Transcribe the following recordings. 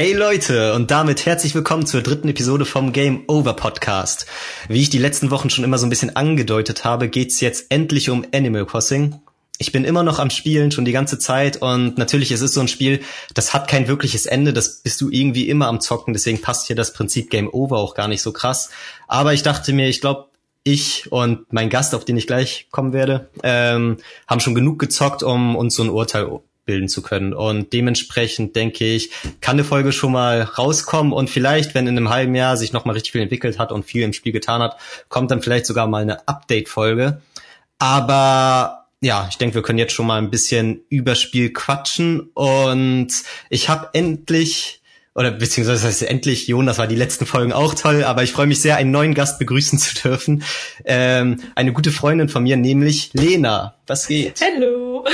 Hey Leute und damit herzlich willkommen zur dritten Episode vom Game Over Podcast. Wie ich die letzten Wochen schon immer so ein bisschen angedeutet habe, geht's jetzt endlich um Animal Crossing. Ich bin immer noch am Spielen, schon die ganze Zeit und natürlich es ist so ein Spiel, das hat kein wirkliches Ende, das bist du irgendwie immer am Zocken, deswegen passt hier das Prinzip Game Over auch gar nicht so krass. Aber ich dachte mir, ich glaube, ich und mein Gast, auf den ich gleich kommen werde, ähm, haben schon genug gezockt, um uns so ein Urteil bilden zu können. Und dementsprechend denke ich, kann eine Folge schon mal rauskommen und vielleicht, wenn in einem halben Jahr sich noch mal richtig viel entwickelt hat und viel im Spiel getan hat, kommt dann vielleicht sogar mal eine Update-Folge. Aber ja, ich denke, wir können jetzt schon mal ein bisschen über Spiel quatschen und ich habe endlich oder beziehungsweise das heißt endlich, Jonas war die letzten Folgen auch toll, aber ich freue mich sehr, einen neuen Gast begrüßen zu dürfen. Ähm, eine gute Freundin von mir, nämlich Lena. Was geht? Hallo.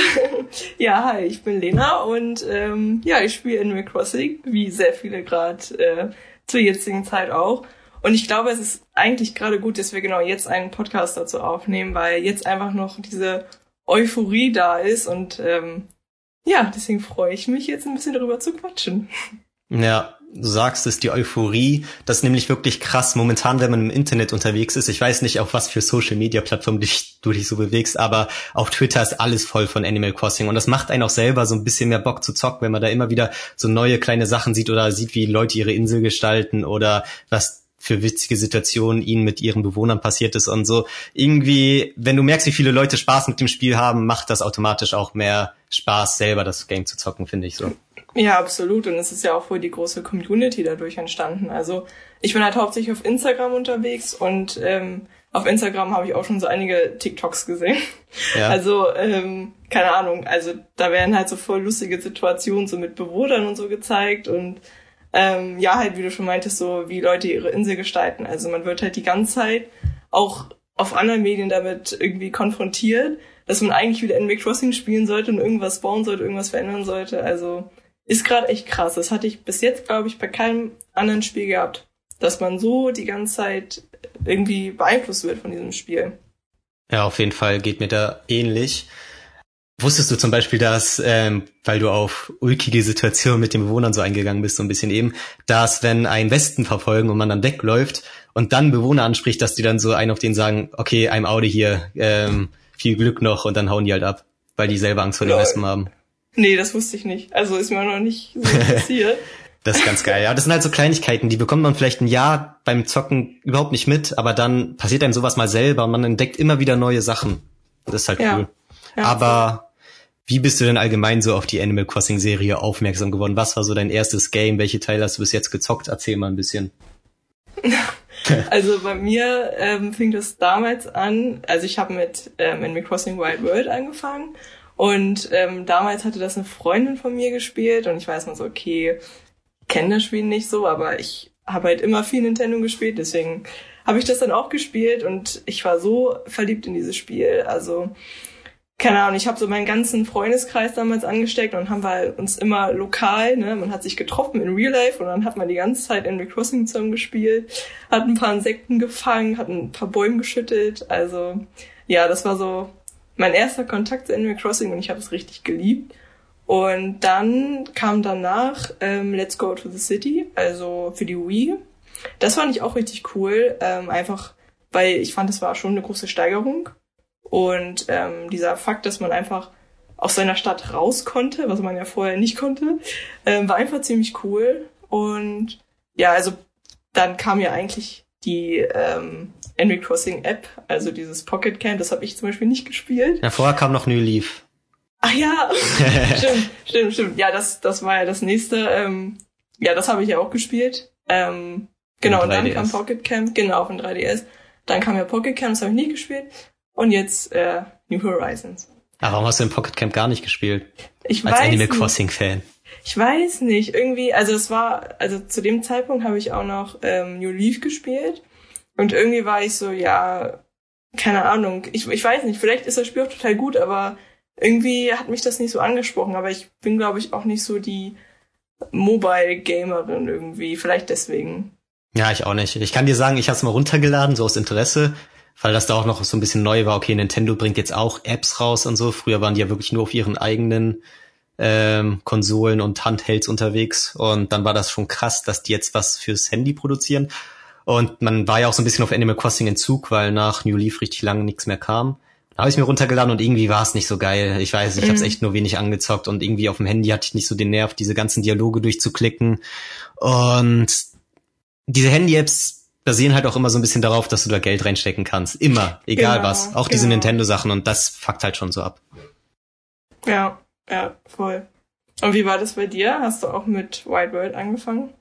ja, hi, ich bin Lena und ähm, ja, ich spiele Animal Crossing, wie sehr viele gerade äh, zur jetzigen Zeit auch. Und ich glaube, es ist eigentlich gerade gut, dass wir genau jetzt einen Podcast dazu aufnehmen, weil jetzt einfach noch diese Euphorie da ist und ähm, ja, deswegen freue ich mich jetzt ein bisschen darüber zu quatschen. Ja, du sagst es, die Euphorie, das ist nämlich wirklich krass. Momentan, wenn man im Internet unterwegs ist, ich weiß nicht, auf was für Social-Media-Plattformen du dich so bewegst, aber auf Twitter ist alles voll von Animal Crossing und das macht einen auch selber so ein bisschen mehr Bock zu zocken, wenn man da immer wieder so neue kleine Sachen sieht oder sieht, wie Leute ihre Insel gestalten oder was für witzige Situationen ihnen mit ihren Bewohnern passiert ist und so. Irgendwie, wenn du merkst, wie viele Leute Spaß mit dem Spiel haben, macht das automatisch auch mehr Spaß, selber das Game zu zocken, finde ich so. Ja, absolut. Und es ist ja auch wohl die große Community dadurch entstanden. Also ich bin halt hauptsächlich auf Instagram unterwegs und ähm, auf Instagram habe ich auch schon so einige TikToks gesehen. Ja. Also, ähm, keine Ahnung, also da werden halt so voll lustige Situationen so mit Bewohnern und so gezeigt und ähm, ja, halt, wie du schon meintest, so wie Leute ihre Insel gestalten. Also man wird halt die ganze Zeit auch auf anderen Medien damit irgendwie konfrontiert, dass man eigentlich wieder Animal Crossing spielen sollte und irgendwas bauen sollte, irgendwas verändern sollte. Also ist gerade echt krass. Das hatte ich bis jetzt, glaube ich, bei keinem anderen Spiel gehabt, dass man so die ganze Zeit irgendwie beeinflusst wird von diesem Spiel. Ja, auf jeden Fall geht mir da ähnlich. Wusstest du zum Beispiel, dass, ähm, weil du auf ulkige Situationen mit den Bewohnern so eingegangen bist, so ein bisschen eben, dass wenn ein Westen verfolgen und man dann wegläuft und dann Bewohner anspricht, dass die dann so einen auf den sagen, okay, I'm Audi hier, ähm, viel Glück noch und dann hauen die halt ab, weil die selber Angst vor den Wespen haben. Nee, das wusste ich nicht. Also ist mir noch nicht so passiert. das ist ganz geil. Ja, das sind halt so Kleinigkeiten, die bekommt man vielleicht ein Jahr beim Zocken überhaupt nicht mit, aber dann passiert einem sowas mal selber und man entdeckt immer wieder neue Sachen. Das ist halt ja. cool. Ja, aber wie bist du denn allgemein so auf die Animal Crossing Serie aufmerksam geworden? Was war so dein erstes Game? Welche Teile hast du bis jetzt gezockt? Erzähl mal ein bisschen. also bei mir ähm, fing das damals an, also ich habe mit ähm, Animal Crossing Wild World angefangen und ähm, damals hatte das eine Freundin von mir gespielt und ich weiß mal so, okay, kenne das Spiel nicht so, aber ich habe halt immer viel Nintendo gespielt, deswegen habe ich das dann auch gespielt und ich war so verliebt in dieses Spiel. Also keine Ahnung, ich habe so meinen ganzen Freundeskreis damals angesteckt und haben wir uns immer lokal, ne, man hat sich getroffen in Real Life und dann hat man die ganze Zeit Animal Crossing zusammen gespielt, hat ein paar Insekten gefangen, hat ein paar Bäume geschüttelt, also ja, das war so mein erster Kontakt zu Animal Crossing und ich habe es richtig geliebt. Und dann kam danach ähm, Let's Go to the City, also für die Wii. Das fand ich auch richtig cool, ähm, einfach weil ich fand, es war schon eine große Steigerung. Und ähm, dieser Fakt, dass man einfach aus seiner Stadt raus konnte, was man ja vorher nicht konnte, ähm, war einfach ziemlich cool. Und ja, also dann kam ja eigentlich die ähm, Animal Crossing App, also dieses Pocket Camp, das habe ich zum Beispiel nicht gespielt. Ja, vorher kam noch New Leaf. Ach ja, stimmt, stimmt, stimmt. Ja, das, das war ja das nächste. Ähm, ja, das habe ich ja auch gespielt. Ähm, genau, und dann kam Pocket Camp, genau, von 3DS. Dann kam ja Pocket Camp, das habe ich nie gespielt. Und jetzt äh, New Horizons. Aber warum hast du in Pocket Camp gar nicht gespielt? Ich Als weiß Animal Crossing Fan. Ich weiß nicht, irgendwie, also es war, also zu dem Zeitpunkt habe ich auch noch ähm, New Leaf gespielt und irgendwie war ich so, ja, keine Ahnung, ich, ich weiß nicht, vielleicht ist das Spiel auch total gut, aber irgendwie hat mich das nicht so angesprochen. Aber ich bin, glaube ich, auch nicht so die Mobile-Gamerin irgendwie. Vielleicht deswegen. Ja, ich auch nicht. Ich kann dir sagen, ich habe es mal runtergeladen, so aus Interesse, weil das da auch noch so ein bisschen neu war. Okay, Nintendo bringt jetzt auch Apps raus und so. Früher waren die ja wirklich nur auf ihren eigenen ähm, Konsolen und Handhelds unterwegs und dann war das schon krass, dass die jetzt was fürs Handy produzieren. Und man war ja auch so ein bisschen auf Animal Crossing in Zug, weil nach New Leaf richtig lange nichts mehr kam. Da habe ich mir runtergeladen und irgendwie war es nicht so geil. Ich weiß, ich mhm. habe es echt nur wenig angezockt und irgendwie auf dem Handy hatte ich nicht so den Nerv, diese ganzen Dialoge durchzuklicken. Und diese Handy-Apps basieren halt auch immer so ein bisschen darauf, dass du da Geld reinstecken kannst. Immer, egal genau, was. Auch genau. diese Nintendo-Sachen und das fuckt halt schon so ab. Ja, ja, voll. Und wie war das bei dir? Hast du auch mit White World angefangen?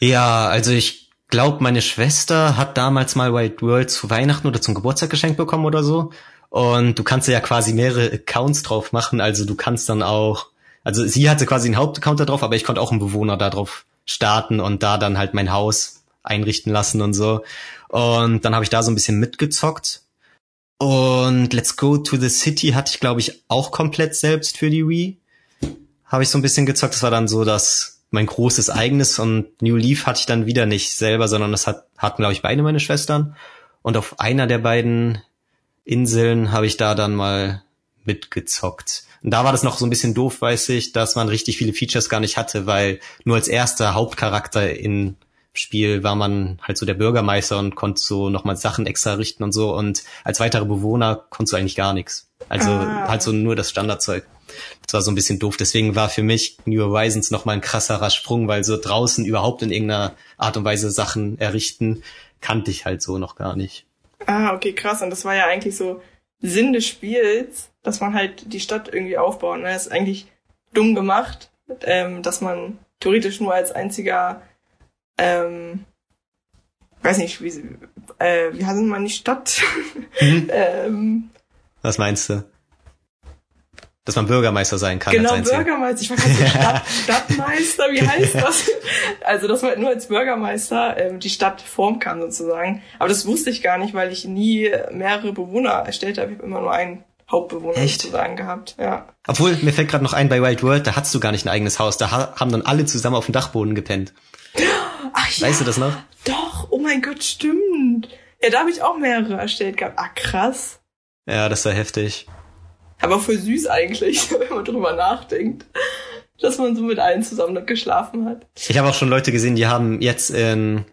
Ja, also ich glaube, meine Schwester hat damals mal White World zu Weihnachten oder zum Geburtstag geschenkt bekommen oder so. Und du kannst ja quasi mehrere Accounts drauf machen. Also du kannst dann auch, also sie hatte quasi einen Hauptaccount da drauf, aber ich konnte auch einen Bewohner da drauf starten und da dann halt mein Haus einrichten lassen und so. Und dann habe ich da so ein bisschen mitgezockt. Und Let's Go to the City hatte ich, glaube ich, auch komplett selbst für die Wii. Habe ich so ein bisschen gezockt. Das war dann so das mein großes eigenes und New Leaf hatte ich dann wieder nicht selber, sondern das hat, hatten, glaube ich, beide meine Schwestern. Und auf einer der beiden Inseln habe ich da dann mal mitgezockt. Und da war das noch so ein bisschen doof, weiß ich, dass man richtig viele Features gar nicht hatte, weil nur als erster Hauptcharakter in Spiel war man halt so der Bürgermeister und konnte so nochmal Sachen extra richten und so. Und als weitere Bewohner konntest du eigentlich gar nichts. Also ah. halt so nur das Standardzeug. Das war so ein bisschen doof. Deswegen war für mich New Horizons nochmal ein krasserer Sprung, weil so draußen überhaupt in irgendeiner Art und Weise Sachen errichten, kannte ich halt so noch gar nicht. Ah, okay, krass. Und das war ja eigentlich so Sinn des Spiels, dass man halt die Stadt irgendwie aufbaut. Und ne? das ist eigentlich dumm gemacht, ähm, dass man theoretisch nur als einziger ähm, weiß nicht, wie, äh, wie heißt man die Stadt? Mhm. ähm, Was meinst du? Dass man Bürgermeister sein kann. Genau, Bürgermeister. Ich war gerade Stadt, Stadtmeister, wie heißt das? Also, dass man nur als Bürgermeister ähm, die Stadt formen kann, sozusagen. Aber das wusste ich gar nicht, weil ich nie mehrere Bewohner erstellt habe. Ich habe immer nur einen Hauptbewohner Echt? sozusagen gehabt. Ja. Obwohl, mir fällt gerade noch ein, bei Wild World, da hattest du gar nicht ein eigenes Haus. Da haben dann alle zusammen auf dem Dachboden gepennt. Ach ja. Weißt du das noch? Doch, oh mein Gott, stimmt. Ja, da habe ich auch mehrere erstellt gehabt. Ah, krass. Ja, das war heftig. Aber voll süß eigentlich, wenn man drüber nachdenkt, dass man so mit allen zusammen geschlafen hat. Ich habe auch schon Leute gesehen, die haben jetzt in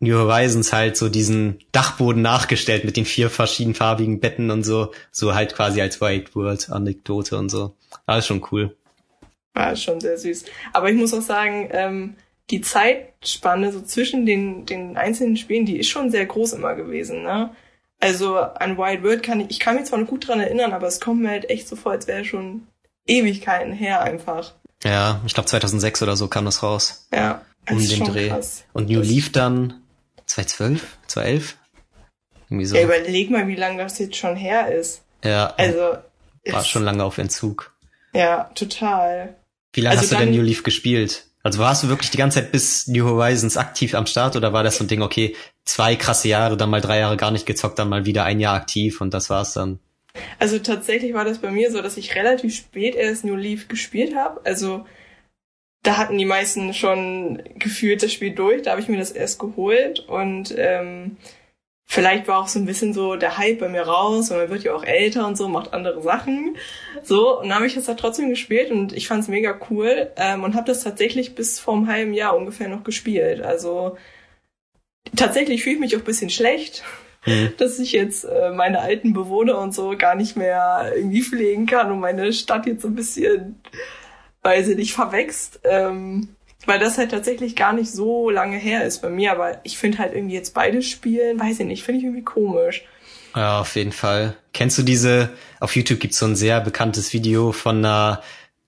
New Horizons halt so diesen Dachboden nachgestellt mit den vier verschiedenfarbigen Betten und so, so halt quasi als White World Anekdote und so. Alles schon cool. War schon sehr süß. Aber ich muss auch sagen, ähm, die Zeitspanne so zwischen den, den einzelnen Spielen, die ist schon sehr groß immer gewesen, ne? Also an Wild World kann ich, ich kann mich zwar noch gut dran erinnern, aber es kommt mir halt echt so vor, als wäre schon Ewigkeiten her einfach. Ja, ich glaube 2006 oder so kam das raus. Ja. Um den Dreh. Krass. Und New das Leaf dann 2012, 2011? Irgendwie so. Ja, überleg mal, wie lange das jetzt schon her ist. Ja. Also. War schon lange auf Entzug. Ja, total. Wie lange also hast du denn New Leaf gespielt? Also warst du wirklich die ganze Zeit bis New Horizons aktiv am Start oder war das so ein Ding, okay, zwei krasse Jahre, dann mal drei Jahre gar nicht gezockt, dann mal wieder ein Jahr aktiv und das war's dann? Also tatsächlich war das bei mir so, dass ich relativ spät erst New Leaf gespielt habe. Also da hatten die meisten schon gefühlt das Spiel durch, da habe ich mir das erst geholt und ähm, vielleicht war auch so ein bisschen so der Hype bei mir raus und man wird ja auch älter und so, macht andere Sachen. So, und dann habe ich das halt trotzdem gespielt und ich fand's mega cool ähm, und habe das tatsächlich bis vor einem halben Jahr ungefähr noch gespielt. Also tatsächlich fühle ich mich auch ein bisschen schlecht, mhm. dass ich jetzt äh, meine alten Bewohner und so gar nicht mehr irgendwie pflegen kann und meine Stadt jetzt so ein bisschen, weil sie nicht verwächst. Ähm, weil das halt tatsächlich gar nicht so lange her ist bei mir, aber ich finde halt irgendwie jetzt beide spielen, weiß ich nicht, finde ich irgendwie komisch. Ja, auf jeden Fall. Kennst du diese, auf YouTube gibt's so ein sehr bekanntes Video von einer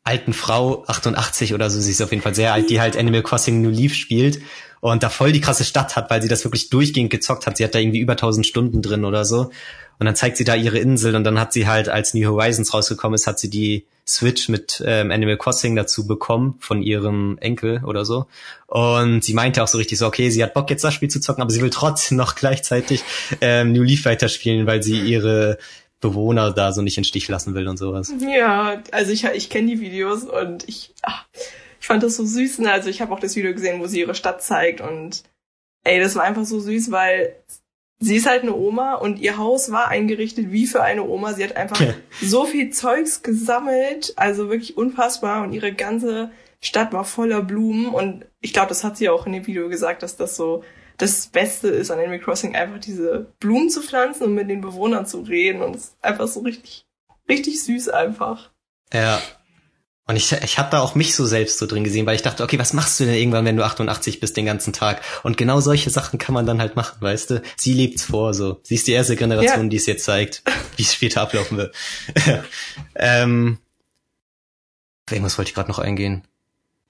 alten Frau, 88 oder so, sie ist auf jeden Fall sehr alt, die halt Animal Crossing New Leaf spielt und da voll die krasse Stadt hat, weil sie das wirklich durchgehend gezockt hat. Sie hat da irgendwie über 1000 Stunden drin oder so. Und dann zeigt sie da ihre Insel und dann hat sie halt, als New Horizons rausgekommen ist, hat sie die Switch mit ähm, Animal Crossing dazu bekommen von ihrem Enkel oder so. Und sie meinte auch so richtig so, okay, sie hat Bock jetzt das Spiel zu zocken, aber sie will trotzdem noch gleichzeitig ähm, New Leaf weiterspielen, weil sie ihre Bewohner da so nicht in Stich lassen will und sowas. Ja, also ich, ich kenne die Videos und ich, ach, ich fand das so süß. Ne? Also ich habe auch das Video gesehen, wo sie ihre Stadt zeigt und ey, das war einfach so süß, weil sie ist halt eine Oma und ihr Haus war eingerichtet wie für eine Oma. Sie hat einfach so viel Zeugs gesammelt, also wirklich unfassbar und ihre ganze Stadt war voller Blumen und ich glaube, das hat sie auch in dem Video gesagt, dass das so das Beste ist an Animal Crossing, einfach diese Blumen zu pflanzen und mit den Bewohnern zu reden und es ist einfach so richtig, richtig süß einfach. Ja. Und ich, ich habe da auch mich so selbst so drin gesehen, weil ich dachte, okay, was machst du denn irgendwann, wenn du 88 bist den ganzen Tag? Und genau solche Sachen kann man dann halt machen, weißt du? Sie lebt's vor, so. Sie ist die erste Generation, ja. die es jetzt zeigt, wie es später ablaufen wird. ähm, irgendwas wollte ich gerade noch eingehen.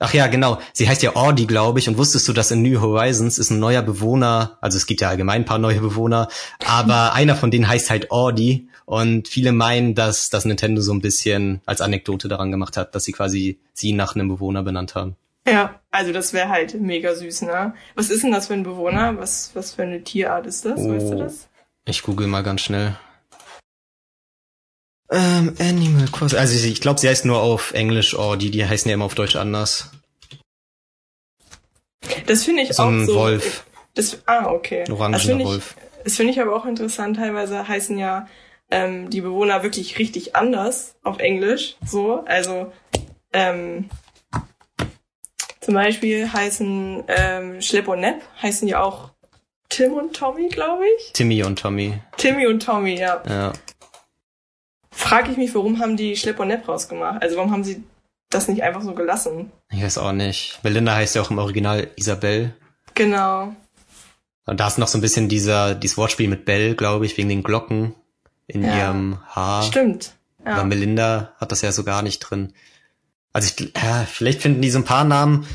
Ach ja, genau. Sie heißt ja Audi, glaube ich. Und wusstest du, dass in New Horizons ist ein neuer Bewohner, also es gibt ja allgemein ein paar neue Bewohner, aber einer von denen heißt halt Audi. Und viele meinen, dass das Nintendo so ein bisschen als Anekdote daran gemacht hat, dass sie quasi sie nach einem Bewohner benannt haben. Ja, also das wäre halt mega süß, ne? Was ist denn das für ein Bewohner? Was, was für eine Tierart ist das? Oh, weißt du das? Ich google mal ganz schnell. Ähm, Animal Crossing. Also ich glaube, sie heißt nur auf Englisch Audi, die heißen ja immer auf Deutsch anders. Das finde ich so auch ein so. Wolf. Das, ah, okay. Ein orangener Wolf. Das finde ich aber auch interessant. Teilweise heißen ja ähm, die Bewohner wirklich richtig anders auf Englisch. So, also ähm, zum Beispiel heißen ähm, Schlepp und Nepp heißen ja auch Tim und Tommy, glaube ich. Timmy und Tommy. Timmy und Tommy, ja. Ja. Frag ich mich, warum haben die Schlepp und Nepp rausgemacht? Also warum haben sie das nicht einfach so gelassen? Ich weiß auch nicht. Belinda heißt ja auch im Original Isabel. Genau. Und da ist noch so ein bisschen dieser, dieses Wortspiel mit Bell, glaube ich, wegen den Glocken in Ja. ihrem Haar. Stimmt. Aber Ja. Melinda hat das ja so gar nicht drin. Also ich, ja, vielleicht finden die so ein paar Namen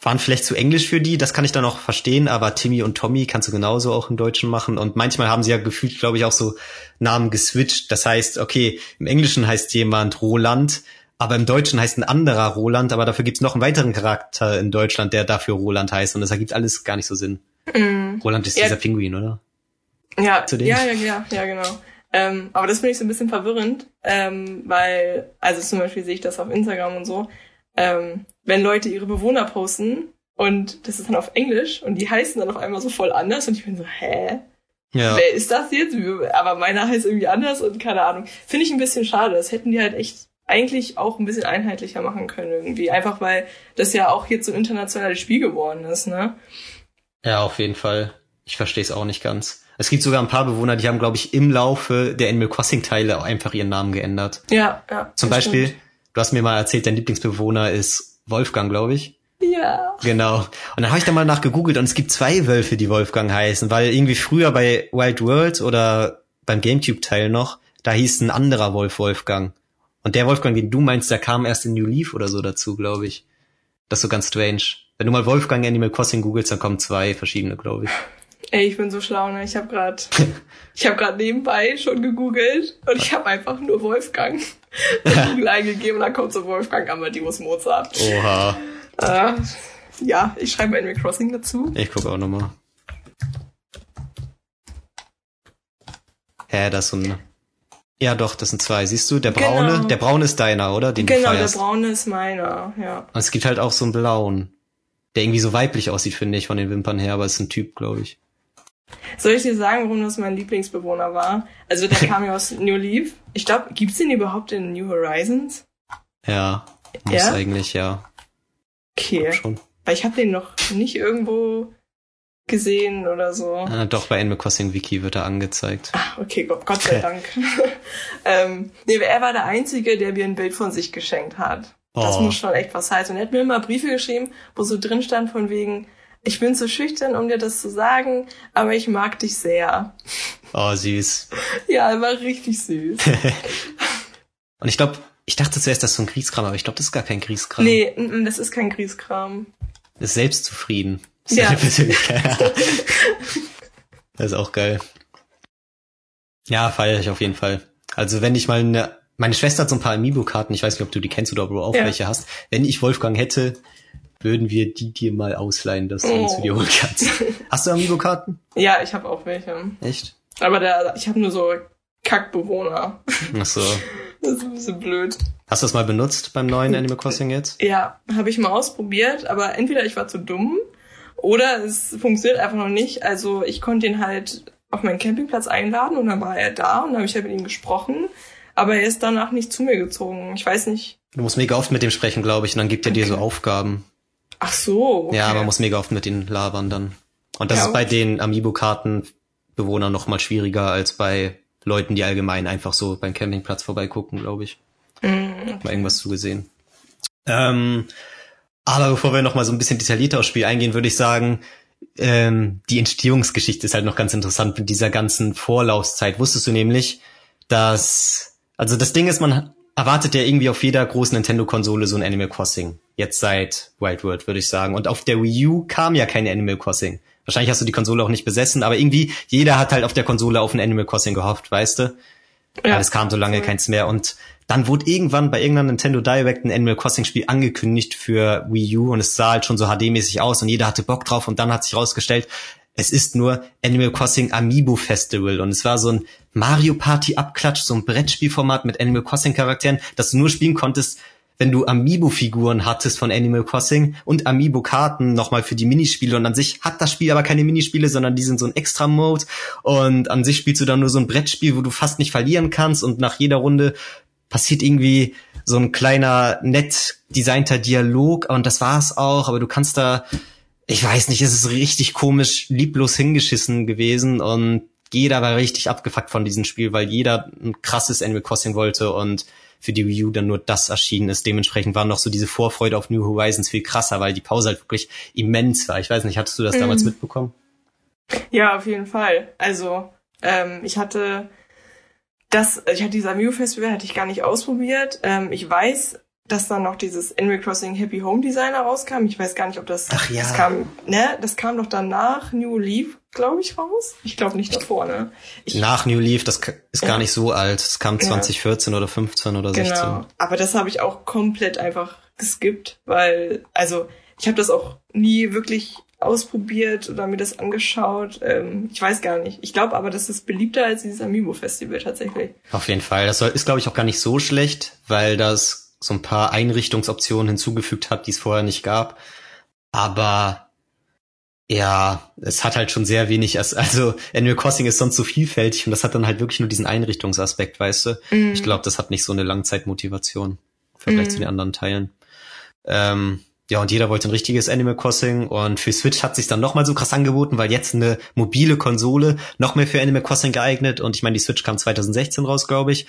waren vielleicht zu englisch für die, das kann ich dann auch verstehen, aber Timmy und Tommy kannst du genauso auch im Deutschen machen und manchmal haben sie ja gefühlt, glaube ich, auch so Namen geswitcht. Das heißt, okay, im Englischen heißt jemand Roland, aber im Deutschen heißt ein anderer Roland, aber dafür gibt's noch einen weiteren Charakter in Deutschland, der dafür Roland heißt und das ergibt alles gar nicht so Sinn. Mhm. Roland ist Ja. dieser Pinguin, oder? Ja, ja, ja, ja, ja, genau. Ähm, aber das finde ich so ein bisschen verwirrend, ähm, weil, also zum Beispiel sehe ich das auf Instagram und so, ähm, wenn Leute ihre Bewohner posten und das ist dann auf Englisch und die heißen dann auf einmal so voll anders und ich bin so, hä? Ja. Wer ist das jetzt? Aber meiner heißt irgendwie anders und keine Ahnung. Finde ich ein bisschen schade. Das hätten die halt echt eigentlich auch ein bisschen einheitlicher machen können irgendwie. Einfach weil das ja auch jetzt so ein internationales Spiel geworden ist, ne? Ja, auf jeden Fall. Ich verstehe es auch nicht ganz. Es gibt sogar ein paar Bewohner, die haben, glaube ich, im Laufe der Animal Crossing Teile auch einfach ihren Namen geändert. Ja, ja. Zum Beispiel, stimmt. Du hast mir mal erzählt, dein Lieblingsbewohner ist Wolfgang, glaube ich. Ja. Genau. Und dann habe ich da mal nach gegoogelt und es gibt zwei Wölfe, die Wolfgang heißen, weil irgendwie früher bei Wild World oder beim Gamecube-Teil noch, da hieß ein anderer Wolf Wolfgang. Und der Wolfgang, den du meinst, der kam erst in New Leaf oder so dazu, glaube ich. Das ist so ganz strange. Wenn du mal Wolfgang Animal Crossing googelst, dann kommen zwei verschiedene, glaube ich. Ey, ich bin so schlau, ne? Ich habe gerade ich habe gerade nebenbei schon gegoogelt und ich habe einfach nur Wolfgang Google eingegeben und dann kommt so Wolfgang Amadeus Mozart. Oha. Äh, ja, ich schreibe Animal Crossing dazu. Ich gucke auch nochmal. Hä, das ist so ein. Ja, doch, das sind zwei. Siehst du, der braune, Genau. der braune ist deiner, oder? Den genau, der braune ist meiner, ja. Und es gibt halt auch so einen blauen, der irgendwie so weiblich aussieht, finde ich, von den Wimpern her, aber es ist ein Typ, glaube ich. Soll ich dir sagen, warum das mein Lieblingsbewohner war? Also der kam ja aus New Leaf. Ich glaube, gibt's den überhaupt in New Horizons? Ja, muss Ja? eigentlich, ja. Okay. Schon. Weil ich habe den noch nicht irgendwo gesehen oder so. Ah, doch, bei Animal Crossing Wiki wird er angezeigt. Ah, okay, Gott, Gott sei Dank. ähm, nee, er war der Einzige, der mir ein Bild von sich geschenkt hat. Das Oh. muss schon echt was heißen. Und er hat mir immer Briefe geschrieben, wo so drin stand von wegen, ich bin zu schüchtern, um dir das zu sagen, aber ich mag dich sehr. Oh, süß. Ja, er war richtig süß. Und ich glaube, ich dachte zuerst, das ist so ein Kriegskram, aber ich glaube, das ist gar kein Kriegskram. nee, das ist kein Grieskram. Das ist selbstzufrieden. Das Ja. das ist auch geil. Ja, feiere ich auf jeden Fall. Also wenn ich mal eine, meine Schwester hat so ein paar Amiibo-Karten, ich weiß nicht, ob du die kennst oder ob du auch Ja. welche hast. Wenn ich Wolfgang hätte, würden wir die dir mal ausleihen, dass du uns Oh. für die holen kannst. Hast du Amiibo-Karten? Ja, ich habe auch welche. Echt? Aber da, ich habe nur so Kackbewohner. Ach so. Das ist ein bisschen blöd. Hast du das mal benutzt beim neuen Animal Crossing jetzt? Ja, habe ich mal ausprobiert, aber entweder ich war zu dumm oder es funktioniert einfach noch nicht. Also ich konnte ihn halt auf meinen Campingplatz einladen und dann war er da und dann habe ich halt mit ihm gesprochen. Aber er ist danach nicht zu mir gezogen. Ich weiß nicht. Du musst mega oft mit dem sprechen, glaube ich, und dann gibt er okay. dir so Aufgaben. Ach so. Okay. Ja, man muss mega oft mit ihnen labern dann. Und das ja, ist bei den Amiibo-Kartenbewohnern noch mal schwieriger als bei Leuten, die allgemein einfach so beim Campingplatz vorbeigucken, glaube ich. Mm, okay. Mal irgendwas zugesehen. Ähm, aber bevor wir noch mal so ein bisschen detaillierter aufs Spiel eingehen, würde ich sagen, ähm, die Entstehungsgeschichte ist halt noch ganz interessant mit dieser ganzen Vorlaufzeit. Wusstest du nämlich, dass, also das Ding ist, man erwartet ja irgendwie auf jeder großen Nintendo-Konsole so ein Animal Crossing. Jetzt seit Wild World, würde ich sagen. Und auf der Wii U kam ja kein Animal Crossing. Wahrscheinlich hast du die Konsole auch nicht besessen, aber irgendwie jeder hat halt auf der Konsole auf ein Animal Crossing gehofft, weißt du? Ja. Aber es kam so lange keins mehr und dann wurde irgendwann bei irgendeinem Nintendo Direct ein Animal Crossing Spiel angekündigt für Wii U und es sah halt schon so HD-mäßig aus und jeder hatte Bock drauf und dann hat sich rausgestellt, es ist nur Animal Crossing Amiibo Festival und es war so ein Mario Party Abklatsch, so ein Brettspielformat mit Animal Crossing Charakteren, das du nur spielen konntest, wenn du Amiibo-Figuren hattest von Animal Crossing und Amiibo-Karten nochmal für die Minispiele und an sich hat das Spiel aber keine Minispiele, sondern die sind so ein Extra-Mode und an sich spielst du dann nur so ein Brettspiel, wo du fast nicht verlieren kannst und nach jeder Runde passiert irgendwie so ein kleiner, nett designter Dialog und das war's auch, aber du kannst da, ich weiß nicht, es ist richtig komisch, lieblos hingeschissen gewesen und jeder war richtig abgefuckt von diesem Spiel, weil jeder ein krasses Animal Crossing wollte und für die Wii U dann nur das erschienen ist. Dementsprechend war noch so diese Vorfreude auf New Horizons viel krasser, weil die Pause halt wirklich immens war. Ich weiß nicht, hattest du das mhm. damals mitbekommen? Ja, auf jeden Fall. Also ähm, ich hatte das, ich hatte dieser Mew Festival hatte ich gar nicht ausprobiert. Ähm, ich weiß, dass dann noch dieses Animal Crossing Happy Home Designer rauskam. Ich weiß gar nicht, ob das, Ach ja. das kam, ne, das kam doch danach New Leaf, glaube ich, raus. Ich glaube nicht davor, ne? Ich, Nach New Leaf, das ist gar nicht so alt. Es kam 2014 ja. oder 15 oder 16. Genau. Aber das habe ich auch komplett einfach geskippt, weil, also, ich habe das auch nie wirklich ausprobiert oder mir das angeschaut. Ähm, ich weiß gar nicht. Ich glaube aber, das ist beliebter als dieses Amiibo-Festival tatsächlich. Auf jeden Fall. Das ist, glaube ich, auch gar nicht so schlecht, weil das so ein paar Einrichtungsoptionen hinzugefügt hat, die es vorher nicht gab. Aber ja, es hat halt schon sehr wenig, also Animal Crossing ist sonst so vielfältig und das hat dann halt wirklich nur diesen Einrichtungsaspekt, weißt du? Mm. Ich glaube, das hat nicht so eine Langzeitmotivation im Vergleich mm. zu den anderen Teilen. Ähm, ja, und jeder wollte ein richtiges Animal Crossing und für Switch hat sich dann nochmal so krass angeboten, weil jetzt eine mobile Konsole noch mehr für Animal Crossing geeignet und ich meine, die Switch kam 2016 raus, glaube ich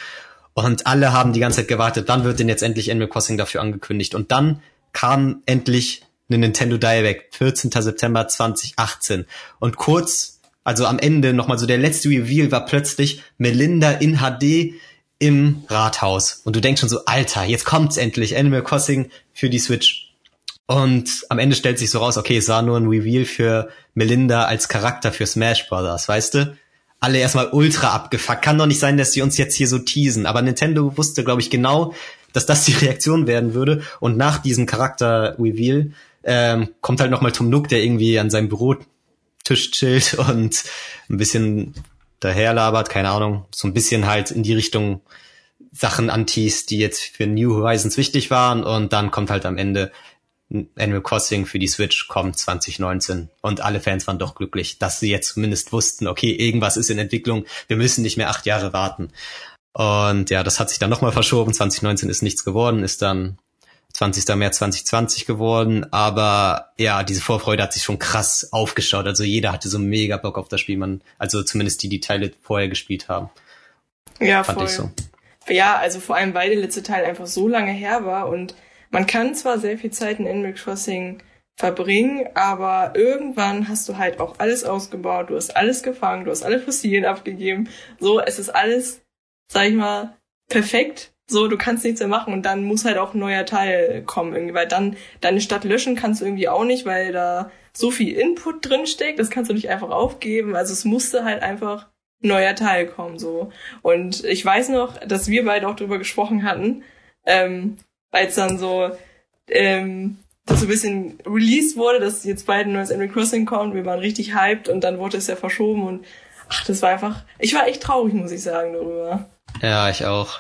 und alle haben die ganze Zeit gewartet, dann wird denn jetzt endlich Animal Crossing dafür angekündigt. Und dann kam endlich eine Nintendo Direct, 14. September 2018. Und kurz, also am Ende nochmal so der letzte Reveal war plötzlich Melinda in HD im Rathaus. Und du denkst schon so, Alter, jetzt kommt's endlich, Animal Crossing für die Switch. Und am Ende stellt sich so raus, okay, es war nur ein Reveal für Melinda als Charakter für Smash Brothers, weißt du? Alle erstmal ultra abgefuckt. Kann doch nicht sein, dass sie uns jetzt hier so teasen. Aber Nintendo wusste, glaube ich, genau, dass das die Reaktion werden würde. Und nach diesem Charakter-Reveal ähm, kommt halt nochmal Tom Nook, der irgendwie an seinem Bürotisch chillt und ein bisschen daherlabert, keine Ahnung, so ein bisschen halt in die Richtung Sachen anteast, die jetzt für New Horizons wichtig waren. Und dann kommt halt am Ende Animal Crossing für die Switch kommt 2019 und alle Fans waren doch glücklich, dass sie jetzt zumindest wussten, okay, irgendwas ist in Entwicklung, wir müssen nicht mehr acht Jahre warten. Und ja, das hat sich dann nochmal verschoben, 2019 ist nichts geworden, ist dann 20. März 2020 geworden, aber ja, diese Vorfreude hat sich schon krass aufgeschaut, also jeder hatte so mega Bock auf das Spiel, man, also zumindest die, die Teile vorher gespielt haben. Ja, fand voll. ich so. Ja, also vor allem, weil der letzte Teil einfach so lange her war und man kann zwar sehr viel Zeit in Animal Crossing verbringen, aber irgendwann hast du halt auch alles ausgebaut, du hast alles gefangen, du hast alle Fossilien abgegeben. So, es ist alles, sag ich mal, perfekt. So, du kannst nichts mehr machen und dann muss halt auch ein neuer Teil kommen irgendwie, weil dann deine Stadt löschen kannst du irgendwie auch nicht, weil da so viel Input drin steckt, das kannst du nicht einfach aufgeben. Also es musste halt einfach ein neuer Teil kommen, so. Und ich weiß noch, dass wir beide auch drüber gesprochen hatten, ähm, weil es dann so ähm, so ein bisschen released wurde, dass jetzt bald ein neues Animal Crossing kommt. Wir waren richtig hyped und dann wurde es ja verschoben und ach, das war einfach. Ich war echt traurig, muss ich sagen, darüber. Ja, ich auch.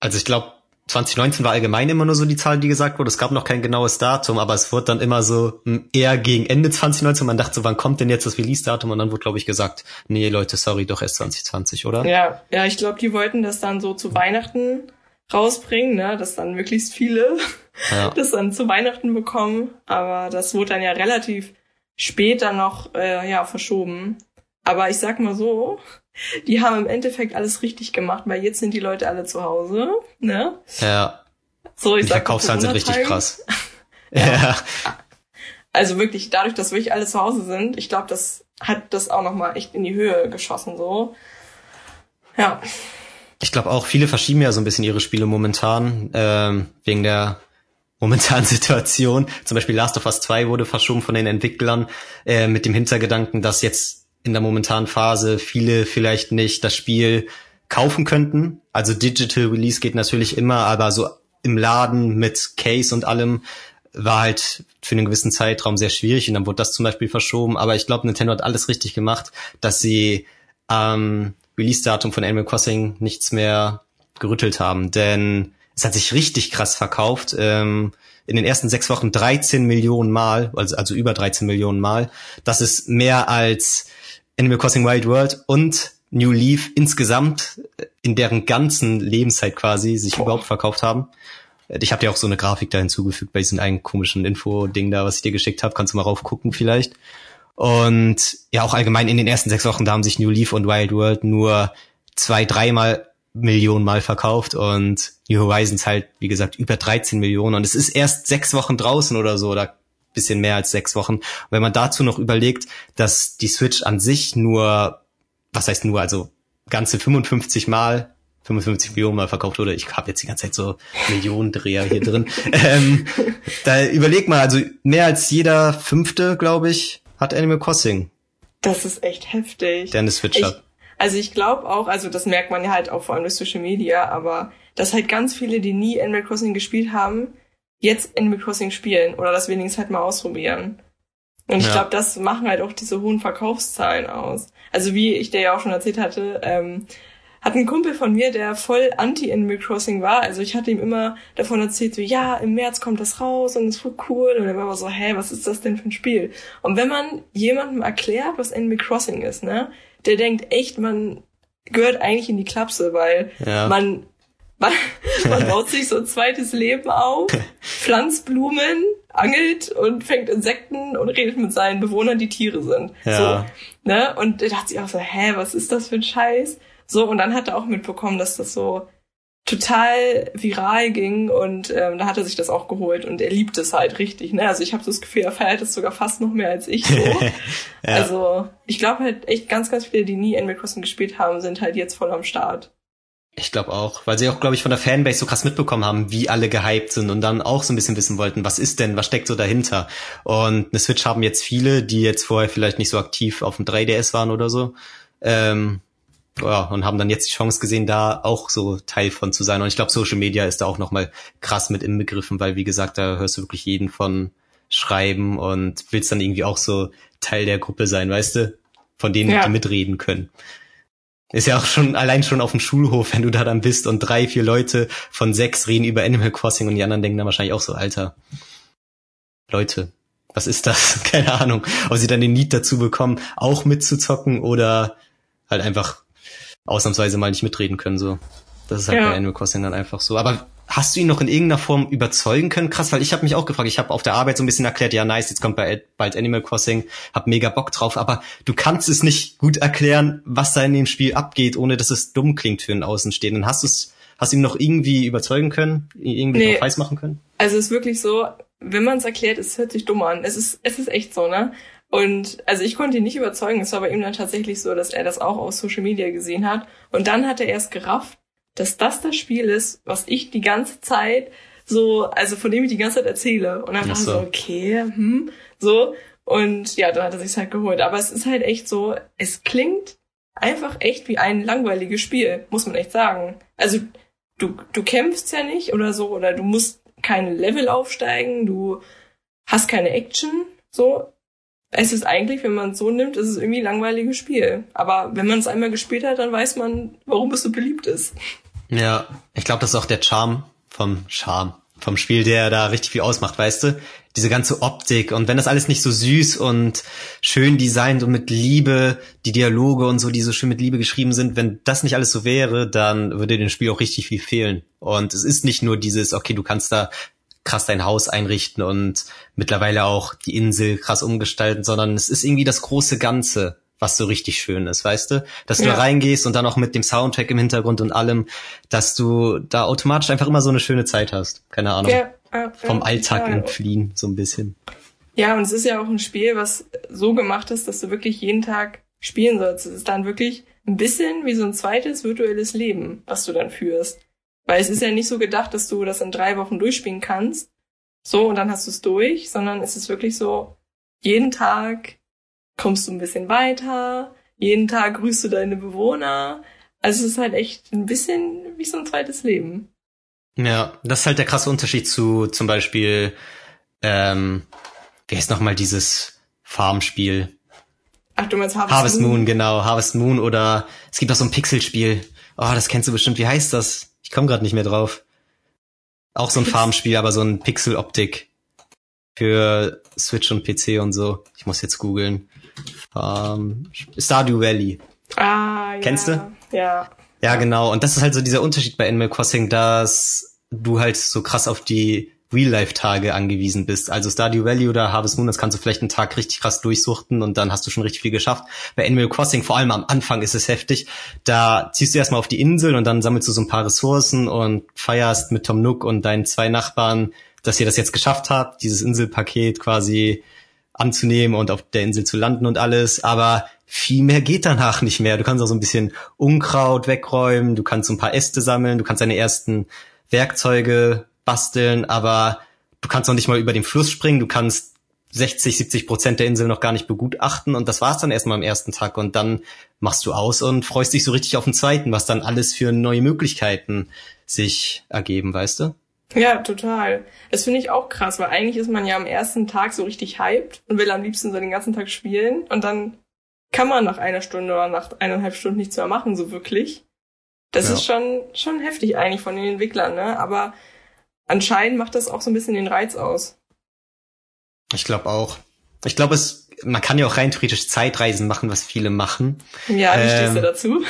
Also ich glaube, 2019 war allgemein immer nur so die Zahl, die gesagt wurde. Es gab noch kein genaues Datum, aber es wurde dann immer so hm, eher gegen Ende 2019. Man dachte so, wann kommt denn jetzt das Release-Datum? Und dann wurde, glaube ich, gesagt, nee, Leute, sorry, doch erst 2020, oder? Ja, ja, ich glaube, die wollten das dann so zu Weihnachten rausbringen, ne, dass dann möglichst viele ja. das dann zu Weihnachten bekommen. Aber das wurde dann ja relativ später noch äh, ja verschoben. Aber ich sag mal so, die haben im Endeffekt alles richtig gemacht, weil jetzt sind die Leute alle zu Hause, ne? Ja. So, ich die sag Verkaufszahlen sind richtig krass. ja. ja. Also wirklich, dadurch, dass wirklich alle zu Hause sind, ich glaube, das hat das auch nochmal echt in die Höhe geschossen, so. Ja. Ich glaube auch, viele verschieben ja so ein bisschen ihre Spiele momentan, ähm, wegen der momentanen Situation. Zum Beispiel Last of Us 2 wurde verschoben von den Entwicklern äh, mit dem Hintergedanken, dass jetzt in der momentanen Phase viele vielleicht nicht das Spiel kaufen könnten. Also Digital Release geht natürlich immer, aber so im Laden mit Case und allem war halt für einen gewissen Zeitraum sehr schwierig und dann wurde das zum Beispiel verschoben. Aber ich glaube, Nintendo hat alles richtig gemacht, dass sie ähm, Release-Datum von Animal Crossing nichts mehr gerüttelt haben, denn es hat sich richtig krass verkauft. Ähm, in den ersten sechs Wochen 13 Millionen Mal, also, also über 13 Millionen Mal. Das ist mehr als Animal Crossing Wild World und New Leaf insgesamt in deren ganzen Lebenszeit quasi sich Boah. überhaupt verkauft haben. Ich habe dir auch so eine Grafik da hinzugefügt bei diesem einen komischen Info-Ding da, was ich dir geschickt habe. Kannst du mal raufgucken vielleicht. Und ja, auch allgemein in den ersten sechs Wochen, da haben sich New Leaf und Wild World nur zwei, dreimal Millionen Mal verkauft und New Horizons halt, wie gesagt, über 13 Millionen. Und es ist erst sechs Wochen draußen oder so. Da bisschen mehr als sechs Wochen. Und wenn man dazu noch überlegt, dass die Switch an sich nur, was heißt nur, also ganze 55 Mal 55 Millionen Mal verkauft wurde. Ich habe jetzt die ganze Zeit so Millionendreher hier drin. ähm, da überleg mal, also mehr als jeder fünfte, glaube ich, hat Animal Crossing. Das ist echt heftig. Switch hat. Also ich glaube auch, also das merkt man ja halt auch vor allem durch Social Media, aber dass halt ganz viele, die nie Animal Crossing gespielt haben, jetzt Animal Crossing spielen oder das wenigstens halt mal ausprobieren. Und ich ja. glaube, das machen halt auch diese hohen Verkaufszahlen aus. Also wie ich dir ja auch schon erzählt hatte, ähm, hat ein Kumpel von mir, der voll anti-Animal Crossing war. Also ich hatte ihm immer davon erzählt, so ja, im März kommt das raus und es wird cool. Und er war so, hä, was ist das denn für ein Spiel? Und wenn man jemandem erklärt, was Animal Crossing ist, ne, der denkt echt, man gehört eigentlich in die Klapse, weil ja. man man, man baut sich so ein zweites Leben auf, pflanzt Blumen, angelt und fängt Insekten und redet mit seinen Bewohnern, die Tiere sind. Ja. So, ne? Und da dachte ich auch so, hä, was ist das für ein Scheiß? So, und dann hat er auch mitbekommen, dass das so total viral ging und ähm, da hat er sich das auch geholt und er liebt es halt richtig. Ne? Also ich habe so das Gefühl, er feiert es sogar fast noch mehr als ich so. ja. Also ich glaube halt echt ganz, ganz viele, die nie Animal Crossing gespielt haben, sind halt jetzt voll am Start. Ich glaube auch, weil sie auch, glaube ich, von der Fanbase so krass mitbekommen haben, wie alle gehypt sind und dann auch so ein bisschen wissen wollten, was ist denn, was steckt so dahinter. Und eine Switch haben jetzt viele, die jetzt vorher vielleicht nicht so aktiv auf dem 3DS waren oder so. Ähm, ja, und haben dann jetzt die Chance gesehen, da auch so Teil von zu sein. Und ich glaube, Social Media ist da auch nochmal krass mit inbegriffen, weil wie gesagt, da hörst du wirklich jeden von schreiben und willst dann irgendwie auch so Teil der Gruppe sein, weißt du? Von denen, ja. die mitreden können. Ist ja auch schon allein schon auf dem Schulhof, wenn du da dann bist und drei, vier Leute von sechs reden über Animal Crossing und die anderen denken dann wahrscheinlich auch so, Alter, Leute, was ist das? Keine Ahnung. Ob sie dann den Need dazu bekommen, auch mitzuzocken oder halt einfach ausnahmsweise mal nicht mitreden können, so. Das ist halt ja. bei Animal Crossing dann einfach so. Aber hast du ihn noch in irgendeiner Form überzeugen können? Krass, weil ich habe mich auch gefragt, ich habe auf der Arbeit so ein bisschen erklärt, ja nice, jetzt kommt bald Animal Crossing, hab mega Bock drauf, aber du kannst es nicht gut erklären, was da in dem Spiel abgeht, ohne dass es dumm klingt für einen Außenstehenden. Hast du es, hast du ihn noch irgendwie überzeugen können, irgendwie nee. weiß machen können? Also es ist wirklich so, wenn man es erklärt, es hört sich dumm an. Es ist, es ist echt so, ne? Und also ich konnte ihn nicht überzeugen. Es war bei ihm dann tatsächlich so, dass er das auch auf Social Media gesehen hat. Und dann hat er erst gerafft, dass das das Spiel ist, was ich die ganze Zeit so, also von dem ich die ganze Zeit erzähle. Und dann war so. so, okay, hm, so. Und ja, dann hat er sich's halt geholt. Aber es ist halt echt so, es klingt einfach echt wie ein langweiliges Spiel, muss man echt sagen. Also du, du kämpfst ja nicht oder so, oder du musst keine Level aufsteigen, du hast keine Action, so es ist eigentlich, wenn man es so nimmt, ist es irgendwie ein langweiliges Spiel. Aber wenn man es einmal gespielt hat, dann weiß man, warum es so beliebt ist. Ja, ich glaube, das ist auch der Charme vom Charme, vom Spiel, der da richtig viel ausmacht, weißt du? Diese ganze Optik und wenn das alles nicht so süß und schön designt und mit Liebe, die Dialoge und so, die so schön mit Liebe geschrieben sind, wenn das nicht alles so wäre, dann würde dem Spiel auch richtig viel fehlen. Und es ist nicht nur dieses, okay, du kannst da krass dein Haus einrichten und mittlerweile auch die Insel krass umgestalten, sondern es ist irgendwie das große Ganze was so richtig schön ist, weißt du? Dass du ja. da reingehst und dann auch mit dem Soundtrack im Hintergrund und allem, dass du da automatisch einfach immer so eine schöne Zeit hast. Keine Ahnung. Ja, ja, Vom Alltag entfliehen, so ein bisschen. Ja, und es ist ja auch ein Spiel, was so gemacht ist, dass du wirklich jeden Tag spielen sollst. Es ist dann wirklich ein bisschen wie so ein zweites virtuelles Leben, was du dann führst. Weil es ist ja nicht so gedacht, dass du das in drei Wochen durchspielen kannst. So, und dann hast du es durch, sondern es ist wirklich so, jeden Tag kommst du ein bisschen weiter, jeden Tag grüßt du deine Bewohner. Also es ist halt echt ein bisschen wie so ein zweites Leben. Ja, das ist halt der krasse Unterschied zu zum Beispiel, ähm, wie heißt nochmal dieses Farmspiel? Ach, du meinst Harvest, Harvest Moon? Moon? genau, Harvest Moon oder es gibt auch so ein Pixelspiel. Oh, das kennst du bestimmt. Wie heißt das? Ich komme gerade nicht mehr drauf. Auch so ein Farmspiel, aber so ein Pixel-Optik für Switch und PC und so. Ich muss jetzt googeln. Ähm, Stardew Valley. Ah, ja. Kennst du? Ja. Ja, genau. Und das ist halt so dieser Unterschied bei Animal Crossing, dass du halt so krass auf die Real-Life-Tage angewiesen bist. Also Stardew Valley oder Harvest Moon, das kannst du vielleicht einen Tag richtig krass durchsuchten und dann hast du schon richtig viel geschafft. Bei Animal Crossing, vor allem am Anfang ist es heftig. Da ziehst du erstmal auf die Insel und dann sammelst du so ein paar Ressourcen und feierst mit Tom Nook und deinen zwei Nachbarn, dass ihr das jetzt geschafft habt, dieses Inselpaket quasi anzunehmen und auf der Insel zu landen und alles, aber viel mehr geht danach nicht mehr. Du kannst auch so ein bisschen Unkraut wegräumen, du kannst so ein paar Äste sammeln, du kannst deine ersten Werkzeuge basteln, aber du kannst noch nicht mal über den Fluss springen, du kannst 60, 70 Prozent der Insel noch gar nicht begutachten und das war's dann erstmal am ersten Tag und dann machst du aus und freust dich so richtig auf den zweiten, was dann alles für neue Möglichkeiten sich ergeben, weißt du? Ja, total. Das finde ich auch krass, weil eigentlich ist man ja am ersten Tag so richtig hyped und will am liebsten so den ganzen Tag spielen und dann kann man nach einer Stunde oder nach eineinhalb Stunden nichts mehr machen, so wirklich. Das ja. ist schon, schon heftig eigentlich von den Entwicklern, ne? Aber anscheinend macht das auch so ein bisschen den Reiz aus. Ich glaube auch. Ich glaube, es, man kann ja auch rein theoretisch Zeitreisen machen, was viele machen. Ja, wie ähm, stehst du ähm, dazu?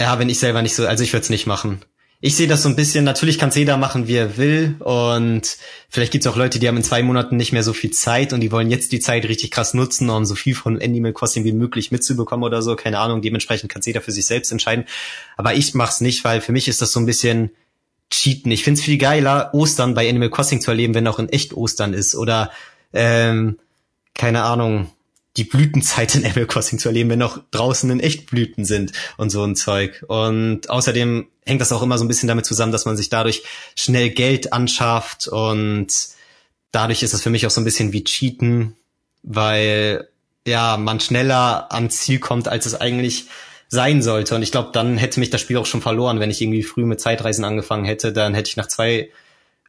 Ja, wenn ich selber nicht so, also ich würde es nicht machen ich sehe das so ein bisschen, natürlich kann es jeder machen, wie er will. Und vielleicht gibt es auch Leute, die haben in zwei Monaten nicht mehr so viel Zeit und die wollen jetzt die Zeit richtig krass nutzen, um so viel von Animal Crossing wie möglich mitzubekommen oder so. Keine Ahnung, dementsprechend kann jeder für sich selbst entscheiden. Aber ich mach's nicht, weil für mich ist das so ein bisschen Cheaten. Ich find's viel geiler, Ostern bei Animal Crossing zu erleben, wenn auch in echt Ostern ist. Oder ähm, keine Ahnung, die Blütenzeit in Animal Crossing zu erleben, wenn noch draußen in echt Blüten sind und so ein Zeug. Und außerdem hängt das auch immer so ein bisschen damit zusammen, dass man sich dadurch schnell Geld anschafft und dadurch ist das für mich auch so ein bisschen wie Cheaten, weil ja, man schneller am Ziel kommt, als es eigentlich sein sollte. Und ich glaube, dann hätte mich das Spiel auch schon verloren, wenn ich irgendwie früh mit Zeitreisen angefangen hätte. Dann hätte ich nach zwei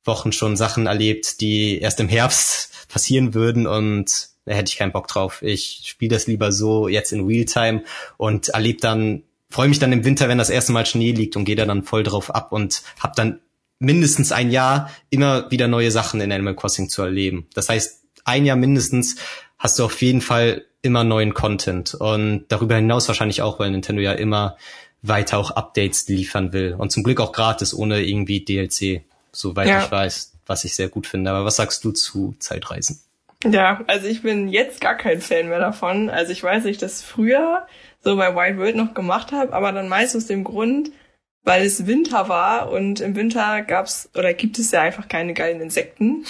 Wochen schon Sachen erlebt, die erst im Herbst passieren würden und da hätte ich keinen Bock drauf. Ich spiele das lieber so jetzt in Realtime und erlebe dann, freue mich dann im Winter, wenn das erste Mal Schnee liegt und gehe da dann voll drauf ab und habe dann mindestens ein Jahr immer wieder neue Sachen in Animal Crossing zu erleben. Das heißt, ein Jahr mindestens hast du auf jeden Fall immer neuen Content und darüber hinaus wahrscheinlich auch, weil Nintendo ja immer weiter auch Updates liefern will und zum Glück auch gratis, ohne irgendwie DLC, soweit ja. ich weiß, was ich sehr gut finde. Aber was sagst du zu Zeitreisen? Ja, also ich bin jetzt gar kein Fan mehr davon. Also ich weiß, dass ich das früher so bei Wild World noch gemacht habe, aber dann meist aus dem Grund, weil es Winter war und im Winter gab's oder gibt es ja einfach keine geilen Insekten.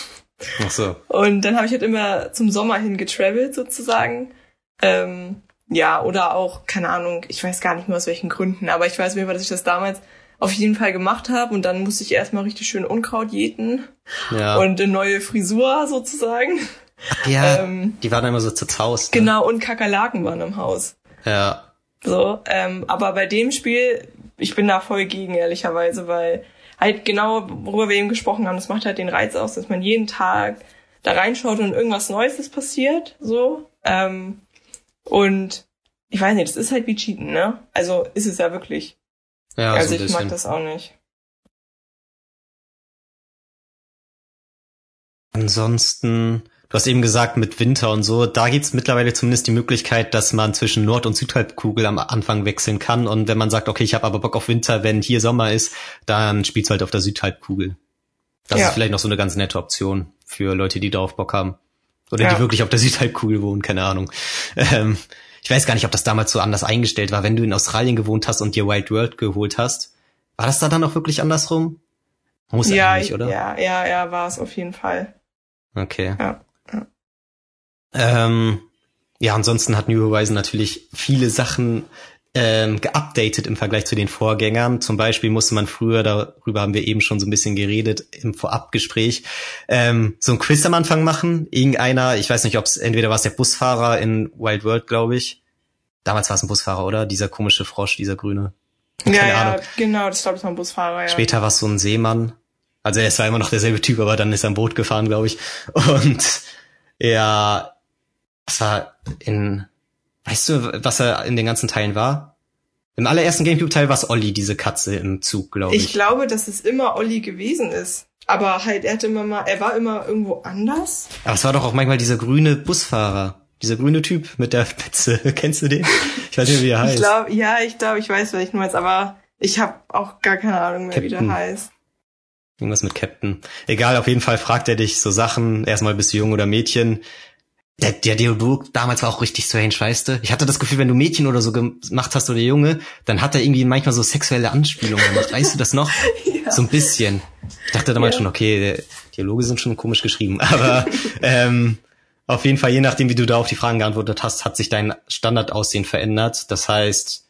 Ach so. Und dann habe ich halt immer zum Sommer hin getravelt sozusagen. Ähm, ja, oder auch, keine Ahnung, ich weiß gar nicht mehr aus welchen Gründen, aber ich weiß mir, dass ich das damals auf jeden Fall gemacht habe und dann musste ich erstmal richtig schön Unkraut jäten ja. und eine neue Frisur sozusagen. Ach ja, ähm, die waren immer so zerzaust. Ne? Genau, und Kakerlaken waren im Haus. Ja. So, ähm, aber bei dem Spiel, ich bin da voll gegen, ehrlicherweise, weil halt genau, worüber wir eben gesprochen haben, das macht halt den Reiz aus, dass man jeden Tag da reinschaut und irgendwas Neues ist passiert, so. Ähm, und ich weiß nicht, das ist halt wie Cheaten, ne? Also ist es ja wirklich. Ja, also ich mag das auch nicht. Ansonsten du hast eben gesagt, mit Winter und so, da gibt's mittlerweile zumindest die Möglichkeit, dass man zwischen Nord- und Südhalbkugel am Anfang wechseln kann. Und wenn man sagt, okay, ich habe aber Bock auf Winter, wenn hier Sommer ist, dann spielst du halt auf der Südhalbkugel. Das ja. ist vielleicht noch so eine ganz nette Option für Leute, die darauf Bock haben. Oder ja. die wirklich auf der Südhalbkugel wohnen, keine Ahnung. Ähm, ich weiß gar nicht, ob das damals so anders eingestellt war, wenn du in Australien gewohnt hast und dir Wild World geholt hast. War das da dann auch wirklich andersrum? Muss ja, eigentlich, oder? Ja, ja, ja, war es auf jeden Fall. Okay. Ja. Ja, ähm, ja ansonsten hat New Horizon natürlich viele Sachen ähm, geupdatet im Vergleich zu den Vorgängern. Zum Beispiel musste man früher, darüber haben wir eben schon so ein bisschen geredet im Vorabgespräch, ähm, so ein Quiz am Anfang machen. Irgendeiner, ich weiß nicht, ob es entweder war es der Busfahrer in Wild World, glaube ich. Damals war es ein Busfahrer, oder? Dieser komische Frosch, dieser grüne. Keine ja, ja, Ahnung. genau, das glaube ich war ein Busfahrer, ja. Später war es so ein Seemann. Also er ist zwar immer noch derselbe Typ, aber dann ist er ein Boot gefahren, glaube ich. Und ja, es war in Weißt du, was er in den ganzen Teilen war? Im allerersten Gamecube-Teil war es Olli, diese Katze im Zug, glaube ich. Ich glaube, dass es immer Olli gewesen ist. Aber halt, er hatte immer mal, er war immer irgendwo anders. Aber es war doch auch manchmal dieser grüne Busfahrer. Dieser grüne Typ mit der Petze. Kennst du den? Ich weiß nicht, wie er heißt. Ich glaube, ja, ich glaube, ich weiß, welchen du meinst, aber ich habe auch gar keine Ahnung mehr, Captain. wie der heißt. Irgendwas mit Captain. Egal, auf jeden Fall fragt er dich so Sachen. Erstmal bist du jung oder Mädchen der, der Dialog damals war auch richtig strange, weißt du? Ich hatte das Gefühl, wenn du Mädchen oder so gemacht hast oder Junge, dann hat er irgendwie manchmal so sexuelle Anspielungen gemacht. Weißt du das noch? ja. So ein bisschen. Ich dachte damals ja. schon, okay, Dialoge sind schon komisch geschrieben. Aber ähm, auf jeden Fall, je nachdem, wie du da auf die Fragen geantwortet hast, hat sich dein Standardaussehen verändert. Das heißt,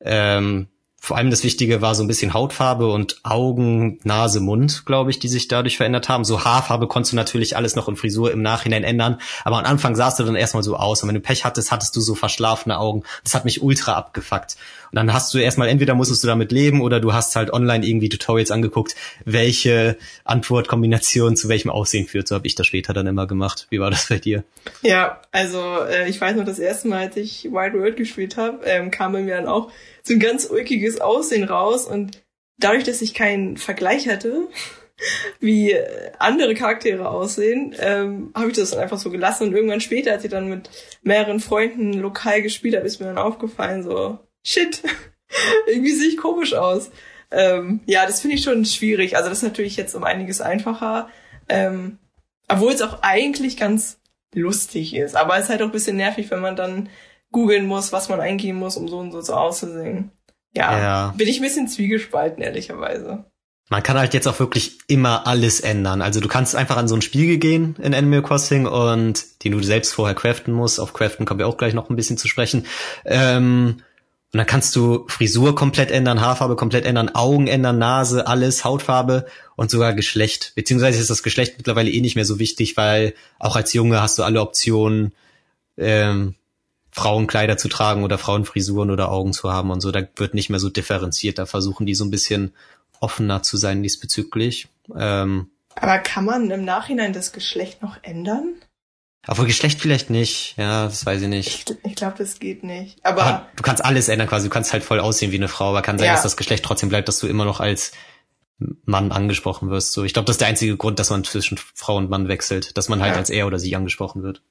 ähm, vor allem das Wichtige war so ein bisschen Hautfarbe und Augen, Nase, Mund, glaube ich, die sich dadurch verändert haben. So Haarfarbe konntest du natürlich alles noch in Frisur im Nachhinein ändern, aber am Anfang sahst du dann erstmal so aus und wenn du Pech hattest, hattest du so verschlafene Augen. Das hat mich ultra abgefuckt. Und dann hast du erstmal, entweder musstest du damit leben oder du hast halt online irgendwie Tutorials angeguckt, welche Antwortkombination zu welchem Aussehen führt. So habe ich das später dann immer gemacht. Wie war das bei dir? Ja, also äh, ich weiß noch, das erste Mal, als ich Wild World gespielt habe, ähm, kam bei mir dann auch so ein ganz ulkiges Aussehen raus und dadurch, dass ich keinen Vergleich hatte, wie andere Charaktere aussehen, ähm, habe ich das dann einfach so gelassen und irgendwann später, als ich dann mit mehreren Freunden lokal gespielt habe, ist mir dann aufgefallen, so, shit, irgendwie sehe ich komisch aus. Ähm, ja, das finde ich schon schwierig. Also das ist natürlich jetzt um einiges einfacher, ähm, obwohl es auch eigentlich ganz lustig ist. Aber es ist halt auch ein bisschen nervig, wenn man dann googeln muss, was man eingeben muss, um so und so, so auszusehen. Ja, ja, bin ich ein bisschen zwiegespalten, ehrlicherweise. Man kann halt jetzt auch wirklich immer alles ändern. Also du kannst einfach an so ein Spiel gehen in Animal Crossing und den du selbst vorher craften musst. Auf Craften kommen wir auch gleich noch ein bisschen zu sprechen. Ähm, und dann kannst du Frisur komplett ändern, Haarfarbe komplett ändern, Augen ändern, Nase, alles, Hautfarbe und sogar Geschlecht. Beziehungsweise ist das Geschlecht mittlerweile eh nicht mehr so wichtig, weil auch als Junge hast du alle Optionen, ähm, Frauenkleider zu tragen oder Frauenfrisuren oder Augen zu haben und so. Da wird nicht mehr so differenziert. Da versuchen die so ein bisschen offener zu sein diesbezüglich. Ähm, Aber kann man im Nachhinein das Geschlecht noch ändern? Obwohl Geschlecht vielleicht nicht, ja, das weiß ich nicht. Ich, ich glaube, das geht nicht. Aber, aber, du kannst alles ändern quasi. Du kannst halt voll aussehen wie eine Frau, aber kann sein, ja. dass das Geschlecht trotzdem bleibt, dass du immer noch als Mann angesprochen wirst. So, ich glaube, das ist der einzige Grund, dass man zwischen Frau und Mann wechselt, dass man halt ja. als er oder sie angesprochen wird.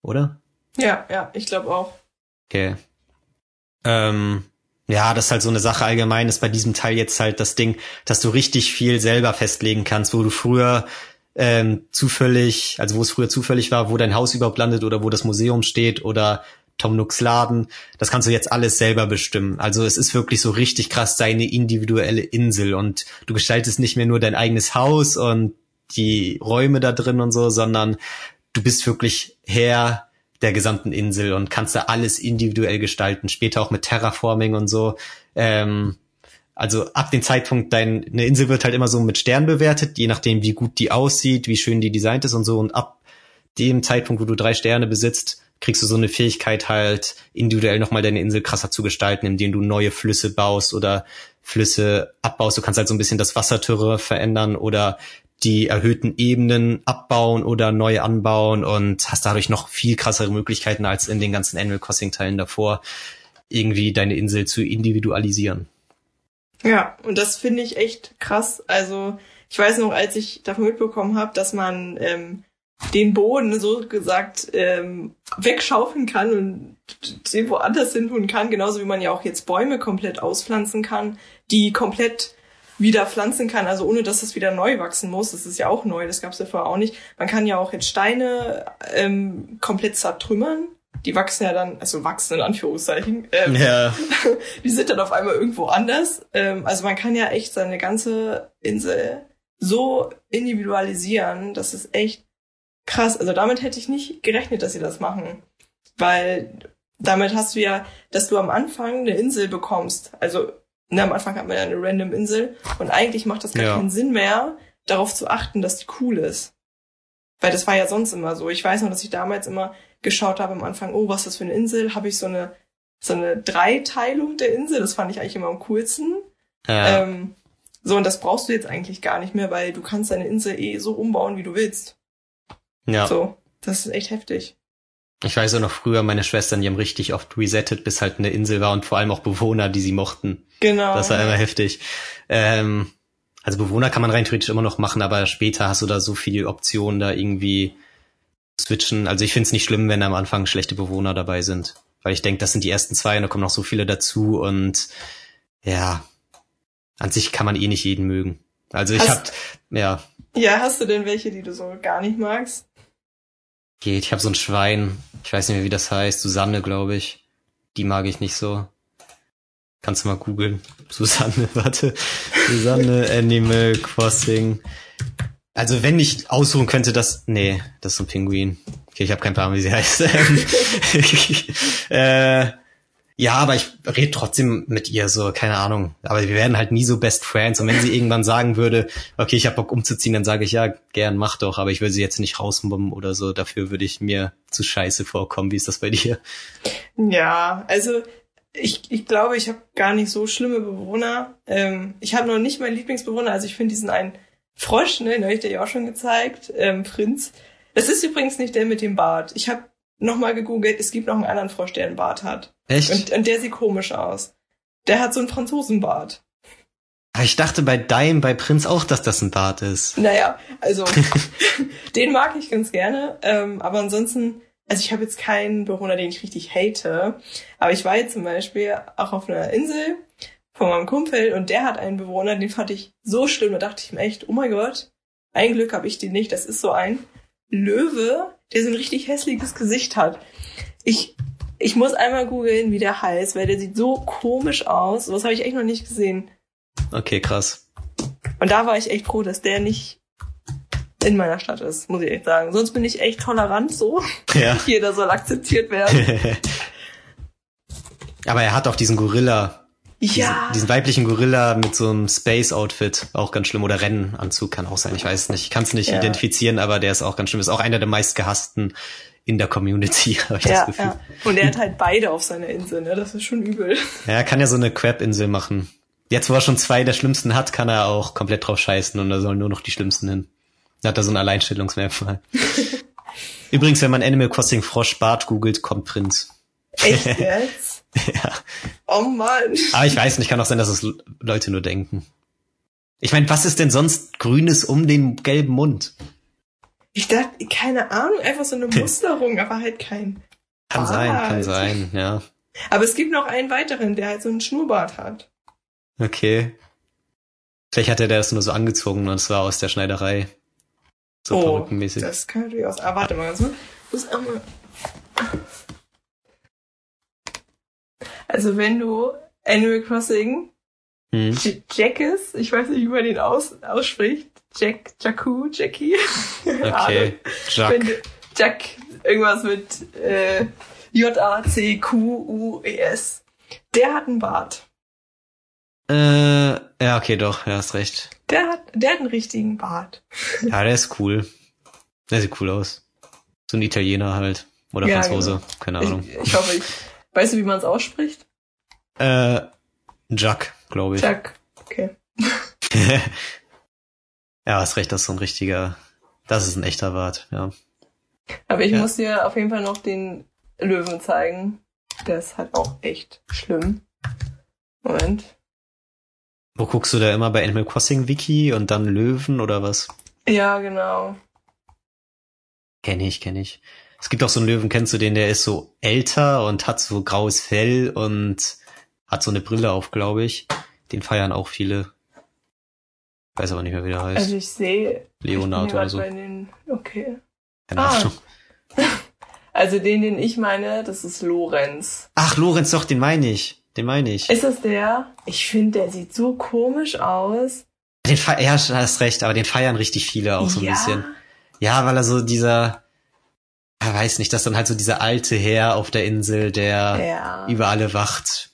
Oder? Ja, ja, ich glaube auch. Okay. Ähm, ja, das ist halt so eine Sache allgemein, ist bei diesem Teil jetzt halt das Ding, dass du richtig viel selber festlegen kannst, wo du früher ähm, zufällig, also wo es früher zufällig war, wo dein Haus überhaupt landet oder wo das Museum steht oder Tom Nooks Laden, das kannst du jetzt alles selber bestimmen. Also es ist wirklich so richtig krass deine individuelle Insel und du gestaltest nicht mehr nur dein eigenes Haus und die Räume da drin und so, sondern du bist wirklich Herr der gesamten Insel und kannst da alles individuell gestalten, später auch mit Terraforming und so. Ähm, also ab dem Zeitpunkt, deine Insel wird halt immer so mit Sternen bewertet, je nachdem, wie gut die aussieht, wie schön die designt ist und so. Und ab dem Zeitpunkt, wo du drei Sterne besitzt, kriegst du so eine Fähigkeit halt, individuell nochmal deine Insel krasser zu gestalten, indem du neue Flüsse baust oder Flüsse abbaust. Du kannst halt so ein bisschen das Wassertürre verändern oder die erhöhten Ebenen abbauen oder neu anbauen und hast dadurch noch viel krassere Möglichkeiten als in den ganzen Animal Crossing Teilen davor, irgendwie deine Insel zu individualisieren. Ja, und das finde ich echt krass. Also ich weiß noch, als ich davon mitbekommen habe, dass man ähm, den Boden so gesagt ähm, wegschaufeln kann und den woanders tun kann, genauso wie man ja auch jetzt Bäume komplett auspflanzen kann, die komplett wieder pflanzen kann, also ohne dass es wieder neu wachsen muss. Das ist ja auch neu, das gab es ja vorher auch nicht. Man kann ja auch jetzt Steine ähm, komplett zertrümmern. Die wachsen ja dann, also wachsen in Anführungszeichen. Ähm, Ja. die sind dann auf einmal irgendwo anders. Ähm, also man kann ja echt seine ganze Insel so individualisieren, das ist echt krass. Also damit hätte ich nicht gerechnet, dass sie das machen. Weil damit hast du ja, dass du am Anfang eine Insel bekommst. Also na, am Anfang hat man ja eine random Insel und eigentlich macht das gar Ja. keinen Sinn mehr, darauf zu achten, dass die cool ist. Weil das war ja sonst immer so. Ich weiß noch, dass ich damals immer geschaut habe am Anfang, oh, was ist das für eine Insel? Habe ich so eine so eine Dreiteilung der Insel? Das fand ich eigentlich immer am coolsten. Ja. Ähm, so, und das brauchst du jetzt eigentlich gar nicht mehr, weil du kannst deine Insel eh so umbauen, wie du willst. ja. So, das ist echt heftig. Ich weiß auch noch früher, meine Schwestern, die haben richtig oft resettet, bis halt eine Insel war und vor allem auch Bewohner, die sie mochten. Genau. Das war immer heftig. Ähm, also Bewohner kann man rein theoretisch immer noch machen, aber später hast du da so viele Optionen, da irgendwie switchen. Also ich finde es nicht schlimm, wenn am Anfang schlechte Bewohner dabei sind. Weil ich denke, das sind die ersten zwei und da kommen noch so viele dazu und ja, an sich kann man eh nicht jeden mögen. Also ich Hast- hab, ja, Ja, hast du denn welche, die du so gar nicht magst? Geht. Ich habe so ein Schwein. Ich weiß nicht mehr, wie das heißt. Susanne, glaube ich. Die mag ich nicht so. Kannst du mal googeln. Susanne, warte. Susanne Animal Crossing. Also wenn ich aussuchen könnte, das. Nee, das ist ein Pinguin. Okay, ich habe keinen Plan, wie sie heißt. äh, ja, aber ich rede trotzdem mit ihr so, keine Ahnung. Aber wir werden halt nie so Best Friends. Und wenn sie irgendwann sagen würde, okay, ich habe Bock umzuziehen, dann sage ich ja, gern, mach doch. Aber ich will sie jetzt nicht rausbomben oder so. Dafür würde ich mir zu scheiße vorkommen. Wie ist das bei dir? Ja, also ich, ich glaube, ich habe gar nicht so schlimme Bewohner. Ähm, ich habe noch nicht meinen Lieblingsbewohner. Also ich finde diesen einen Frosch, ne, den habe ich dir ja auch schon gezeigt, ähm, Prinz. Das ist übrigens nicht der mit dem Bart. Ich habe nochmal gegoogelt, es gibt noch einen anderen Frosch, der einen Bart hat. Echt? Und, und der sieht komisch aus. Der hat so einen Franzosenbart. Aber ich dachte bei Dime, bei Prinz auch, dass das ein Bart ist. Naja, also den mag ich ganz gerne. Ähm, aber ansonsten, also ich habe jetzt keinen Bewohner, den ich richtig hate. Aber ich war jetzt zum Beispiel auch auf einer Insel von meinem Kumpel und der hat einen Bewohner, den fand ich so schlimm. Da dachte ich mir echt, oh mein Gott, ein Glück habe ich den nicht. Das ist so ein Löwe, der so ein richtig hässliches Gesicht hat. Ich, ich muss einmal googeln, wie der heißt, weil der sieht so komisch aus. Sowas habe ich echt noch nicht gesehen. Okay, krass. Und da war ich echt froh, dass der nicht in meiner Stadt ist, muss ich echt sagen. Sonst bin ich echt tolerant so. Ja. Jeder soll akzeptiert werden. Aber er hat auch diesen Gorilla, diesen, ja. diesen weiblichen Gorilla mit so einem Space-Outfit, auch ganz schlimm. Oder Rennanzug kann auch sein, ich weiß es nicht. Ich kann es nicht Ja. identifizieren, aber der ist auch ganz schlimm. Ist auch einer der meistgehassten in der Community, habe ich das ja, Gefühl. ja. Und er hat halt beide auf seiner Insel, ne? Das ist schon übel. Ja, er kann ja so eine Crab-Insel machen. Jetzt, wo er schon zwei der schlimmsten hat, kann er auch komplett drauf scheißen und da sollen nur noch die schlimmsten hin. Da hat er so ein Alleinstellungsmerkmal. Übrigens, wenn man Animal Crossing Frosch Bart googelt, kommt Prinz. Echt jetzt? Ja. Oh Mann. Aber ich weiß nicht, kann auch sein, dass es Leute nur denken. Ich meine, was ist denn sonst Grünes um den gelben Mund? Ich dachte, keine Ahnung, einfach so eine Musterung, aber halt kein. Kann Bart. sein, kann sein, ja. Aber es gibt noch einen weiteren, der halt so einen Schnurrbart hat. Okay. Vielleicht hat er das nur so angezogen und es war aus der Schneiderei. So oh, perückenmäßig. das kann natürlich aus. Ah, warte mal. Ich muss einmal. Also wenn du Animal Crossing Hm. J- Jackis, ich weiß nicht, wie man den aus, ausspricht. Jack, Jakku, Jackie. Okay, Jack. Wenn Jack, irgendwas mit äh, J-A-C-Q-U-E-S. Der hat einen Bart. Äh, ja, okay, doch, ja, hast recht. Der hat, der hat einen richtigen Bart. Ja, der ist cool. Der sieht cool aus. So ein Italiener halt. Oder Ja, Franzose, keine Ahnung. Ich, ich hoffe, ich. Weißt du, wie man es ausspricht? Äh, Jack, glaube ich. Jack. Okay. ja, hast recht, das ist so ein richtiger, das ist ein echter Bart, ja. Aber ich Ja. muss dir auf jeden Fall noch den Löwen zeigen. Der ist halt auch echt schlimm. Moment. Wo guckst du da immer bei Animal Crossing Wiki und dann Löwen oder was? Ja, genau. Kenn ich, kenn ich. Es gibt auch so einen Löwen, kennst du den, der ist so älter und hat so graues Fell und hat so eine Brille auf, glaube ich. Den feiern auch viele. Weiß aber nicht mehr, wie der heißt. Also ich sehe. Leonard ich oder so. den, okay. Keine Ah. Ahnung. Also den, den ich meine, das ist Lorenz. Ach, Lorenz, doch, den meine ich. Den meine ich. Ist das der? Ich finde, der sieht so komisch aus. Den fe ja, du hast recht, aber den feiern richtig viele auch so ein ja. bisschen. Ja, weil er so dieser, er weiß nicht, dass dann halt so dieser alte Herr auf der Insel, der Ja. über alle wacht.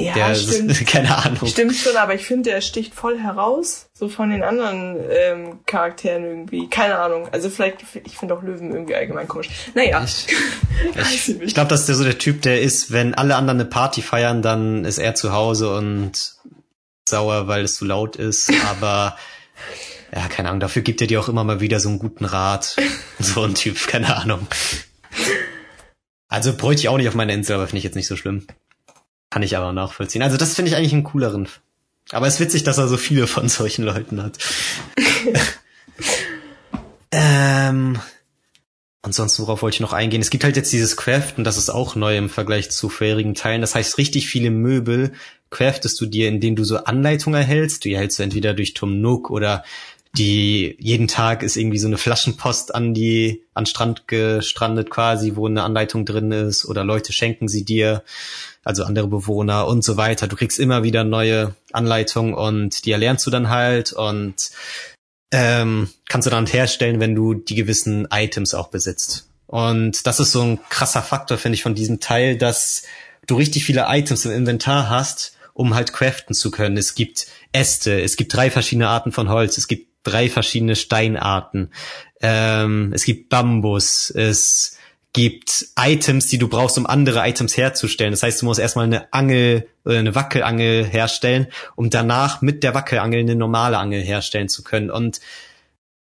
Ja, der, stimmt. keine Ahnung. Stimmt schon, aber ich finde, der sticht voll heraus, so von den anderen ähm, Charakteren irgendwie. Keine Ahnung. Also vielleicht, ich finde auch Löwen irgendwie allgemein komisch. Naja. Ich, ich, ich glaube, dass der so der Typ, der ist, wenn alle anderen eine Party feiern, dann ist er zu Hause und sauer, weil es zu laut ist. Aber ja, keine Ahnung, dafür gibt er dir auch immer mal wieder so einen guten Rat. So ein Typ, keine Ahnung. Also bräuchte ich auch nicht auf meiner Insel, aber finde ich jetzt nicht so schlimm. Kann ich aber nachvollziehen. Also das finde ich eigentlich einen cooleren. Aber es ist witzig, dass er so viele von solchen Leuten hat. ähm, ansonsten, worauf wollte ich noch eingehen? Es gibt halt jetzt dieses Craften, das ist auch neu im Vergleich zu vorherigen Teilen. Das heißt, richtig viele Möbel craftest du dir, indem du so Anleitungen erhältst. Die erhältst du entweder durch Tom Nook oder die jeden Tag ist irgendwie so eine Flaschenpost an die an Strand gestrandet quasi, wo eine Anleitung drin ist oder Leute schenken sie dir, also andere Bewohner und so weiter. Du kriegst immer wieder neue Anleitungen und die erlernst du dann halt und ähm, kannst du dann herstellen, wenn du die gewissen Items auch besitzt. Und das ist so ein krasser Faktor, finde ich, von diesem Teil, dass du richtig viele Items im Inventar hast, um halt craften zu können. Es gibt Äste, es gibt drei verschiedene Arten von Holz, es gibt drei verschiedene Steinarten, ähm, es gibt Bambus, es gibt Items, die du brauchst, um andere Items herzustellen. Das heißt, du musst erstmal eine Angel oder eine Wackelangel herstellen, um danach mit der Wackelangel eine normale Angel herstellen zu können. Und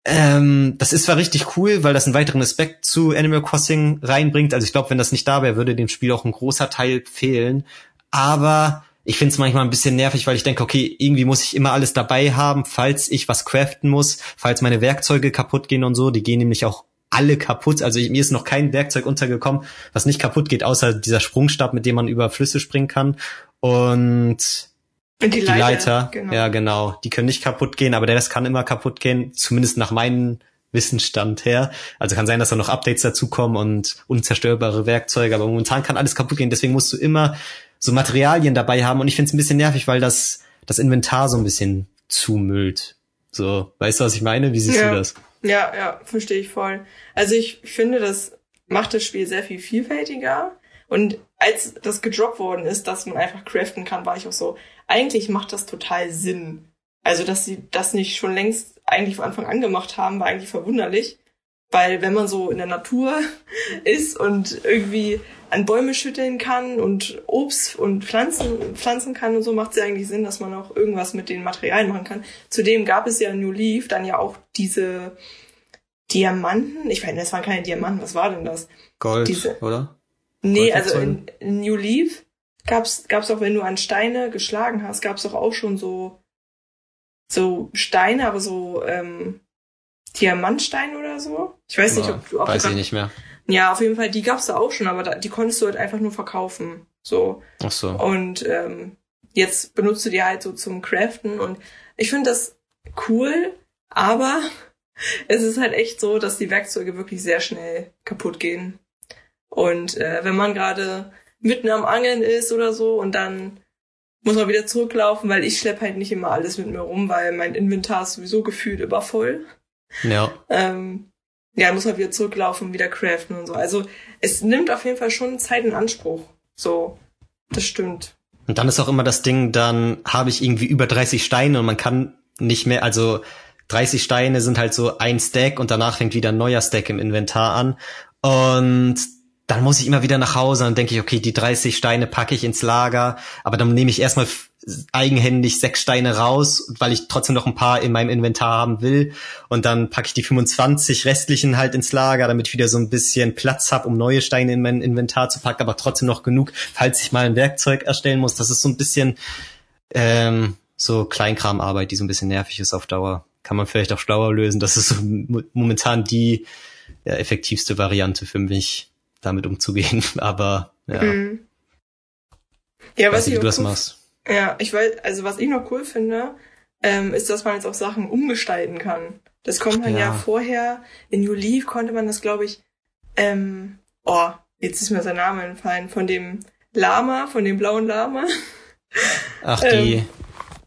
ähm, das ist zwar richtig cool, weil das einen weiteren Aspekt zu Animal Crossing reinbringt. Also ich glaube, wenn das nicht da wäre, würde dem Spiel auch ein großer Teil fehlen. Aber ich finde es manchmal ein bisschen nervig, weil ich denke, okay, irgendwie muss ich immer alles dabei haben, falls ich was craften muss, falls meine Werkzeuge kaputt gehen und so. Die gehen nämlich auch alle kaputt. Also ich, mir ist noch kein Werkzeug untergekommen, was nicht kaputt geht, außer dieser Sprungstab, mit dem man über Flüsse springen kann. Und Und die Leiter, ja genau, die können nicht kaputt gehen, aber der Rest kann immer kaputt gehen, zumindest nach meinem Wissensstand her. Also kann sein, dass da noch Updates dazukommen und unzerstörbare Werkzeuge, aber momentan kann alles kaputt gehen, deswegen musst du immer so Materialien dabei haben und ich finde es ein bisschen nervig, weil das das Inventar so ein bisschen zumüllt. So, weißt du, was ich meine? Wie siehst Ja. du das? Ja, ja, verstehe ich voll. Also ich finde, das macht das Spiel sehr viel vielfältiger. Und als das gedroppt worden ist, dass man einfach craften kann, war ich auch so, eigentlich macht das total Sinn. Also, dass sie das nicht schon längst eigentlich von Anfang an gemacht haben, war eigentlich verwunderlich. Weil wenn man so in der Natur ist und irgendwie an Bäume schütteln kann und Obst und Pflanzen pflanzen kann und so, macht es ja eigentlich Sinn, dass man auch irgendwas mit den Materialien machen kann. Zudem gab es ja in New Leaf dann ja auch diese Diamanten. Ich meine, das waren keine Diamanten, was war denn das? Gold, Diese- oder? Nee, also in, in New Leaf gab's gab's auch, wenn du an Steine geschlagen hast, gab's doch auch schon so so Steine, aber so ähm, Diamantsteine oder so. Ich weiß nicht, Ja, ob du auch weiß ich nicht mehr. Ja, auf jeden Fall, die gab's da auch schon, aber da, die konntest du halt einfach nur verkaufen. So. Ach so. Und ähm, jetzt benutzt du die halt so zum Craften und ich finde das cool, aber es ist halt echt so, dass die Werkzeuge wirklich sehr schnell kaputt gehen. Und äh, wenn man gerade mitten am Angeln ist oder so und dann muss man wieder zurücklaufen, weil ich schlepp halt nicht immer alles mit mir rum, weil mein Inventar ist sowieso gefühlt übervoll. Ja. Ähm, ja, muss man wieder zurücklaufen, wieder craften und so. Also es nimmt auf jeden Fall schon Zeit in Anspruch. So, das stimmt. Und dann ist auch immer das Ding, dann habe ich irgendwie über 30 Steine und man kann nicht mehr, also 30 Steine sind halt so ein Stack und danach fängt wieder ein neuer Stack im Inventar an. Und dann muss ich immer wieder nach Hause und denke ich, okay, die 30 Steine packe ich ins Lager, aber dann nehme ich erstmal eigenhändig sechs Steine raus, weil ich trotzdem noch ein paar in meinem Inventar haben will. Und dann packe ich die 25 restlichen halt ins Lager, damit ich wieder so ein bisschen Platz habe, um neue Steine in mein Inventar zu packen, aber trotzdem noch genug, falls ich mal ein Werkzeug erstellen muss. Das ist so ein bisschen, ähm, so Kleinkramarbeit, die so ein bisschen nervig ist auf Dauer. Kann man vielleicht auch schlauer lösen. Das ist so momentan die ja, effektivste Variante für mich, damit umzugehen. Aber ja. Mhm. Ja, was nicht, wie du das machst. Ja, ich weiß, also was ich noch cool finde, ähm, ist, dass man jetzt auch Sachen umgestalten kann. Das kommt man ja, ja vorher, in New Leaf konnte man das, glaube ich, ähm, oh, jetzt ist mir sein Name entfallen, von dem Lama, von dem blauen Lama. Ach, die, ähm,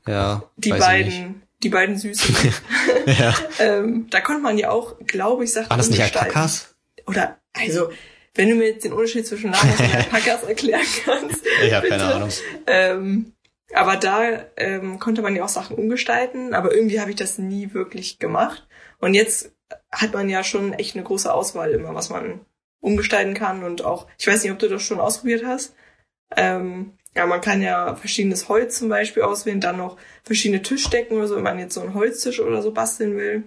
ja. Die beiden, die beiden Süßen. ja. ähm, da konnte man ja auch, glaube ich, Sachen War das nicht Alpakas? Oder, also, wenn du mir jetzt den Unterschied zwischen Lamas und Alpakas erklären kannst. Ich habe keine Ahnung. Ähm, aber da ähm, konnte man ja auch Sachen umgestalten, aber irgendwie habe ich das nie wirklich gemacht. Und jetzt hat man ja schon echt eine große Auswahl immer, was man umgestalten kann und auch, ich weiß nicht, ob du das schon ausprobiert hast. Ähm, ja, man kann ja verschiedenes Holz zum Beispiel auswählen, dann noch verschiedene Tischdecken oder so, wenn man jetzt so einen Holztisch oder so basteln will.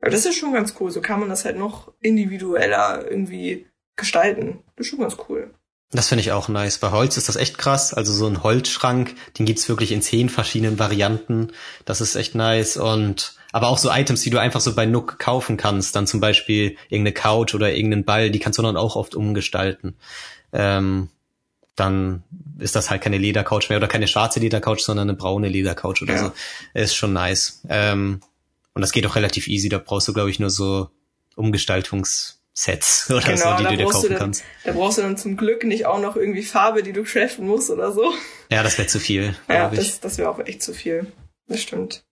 Aber das ist schon ganz cool. So kann man das halt noch individueller irgendwie gestalten. Das ist schon ganz cool. Das finde ich auch nice. Bei Holz ist das echt krass. Also so ein Holzschrank, den gibt's wirklich in zehn verschiedenen Varianten. Das ist echt nice. Und aber auch so Items, die du einfach so bei Nook kaufen kannst. Dann zum Beispiel irgendeine Couch oder irgendeinen Ball, die kannst du dann auch oft umgestalten. Ähm, dann ist das halt keine Ledercouch mehr oder keine schwarze Ledercouch, sondern eine braune Ledercouch oder ja. so. Ist schon nice. Ähm, und das geht auch relativ easy. Da brauchst du, glaube ich, nur so Umgestaltungs Sets oder genau, so, die du dir kaufen dann, kannst. Da brauchst du dann zum Glück nicht auch noch irgendwie Farbe, die du craften musst oder so. Ja, das wäre zu viel. Ja, das, das wäre auch echt zu viel. Das stimmt.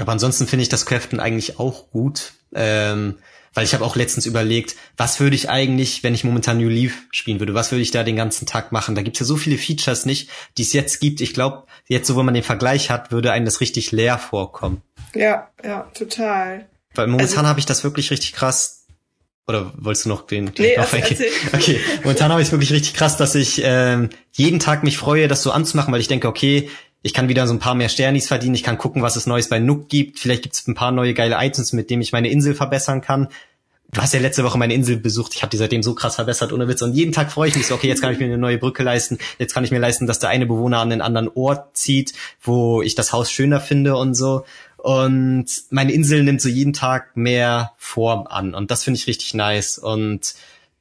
Aber ansonsten finde ich das Craften eigentlich auch gut. Ähm, weil ich habe auch letztens überlegt, was würde ich eigentlich, wenn ich momentan New Leaf spielen würde, was würde ich da den ganzen Tag machen? Da gibt's ja so viele Features nicht, die es jetzt gibt. Ich glaube, jetzt so, wo man den Vergleich hat, würde einem das richtig leer vorkommen. Ja, ja, total. Weil momentan also, habe ich das wirklich richtig krass oder wolltest du noch den, nee, noch okay. okay, momentan habe ich es wirklich richtig krass, dass ich ähm, jeden Tag mich freue, das so anzumachen, weil ich denke, okay, ich kann wieder so ein paar mehr Sternis verdienen, ich kann gucken, was es Neues bei Nook gibt, vielleicht gibt es ein paar neue geile Items, mit denen ich meine Insel verbessern kann. Du hast ja letzte Woche meine Insel besucht, ich habe die seitdem so krass verbessert, ohne Witz. Und jeden Tag freue ich mich so, okay, jetzt kann ich mir eine neue Brücke leisten, jetzt kann ich mir leisten, dass der eine Bewohner an den anderen Ort zieht, wo ich das Haus schöner finde und so. Und meine Insel nimmt so jeden Tag mehr Form an. Und das finde ich richtig nice. Und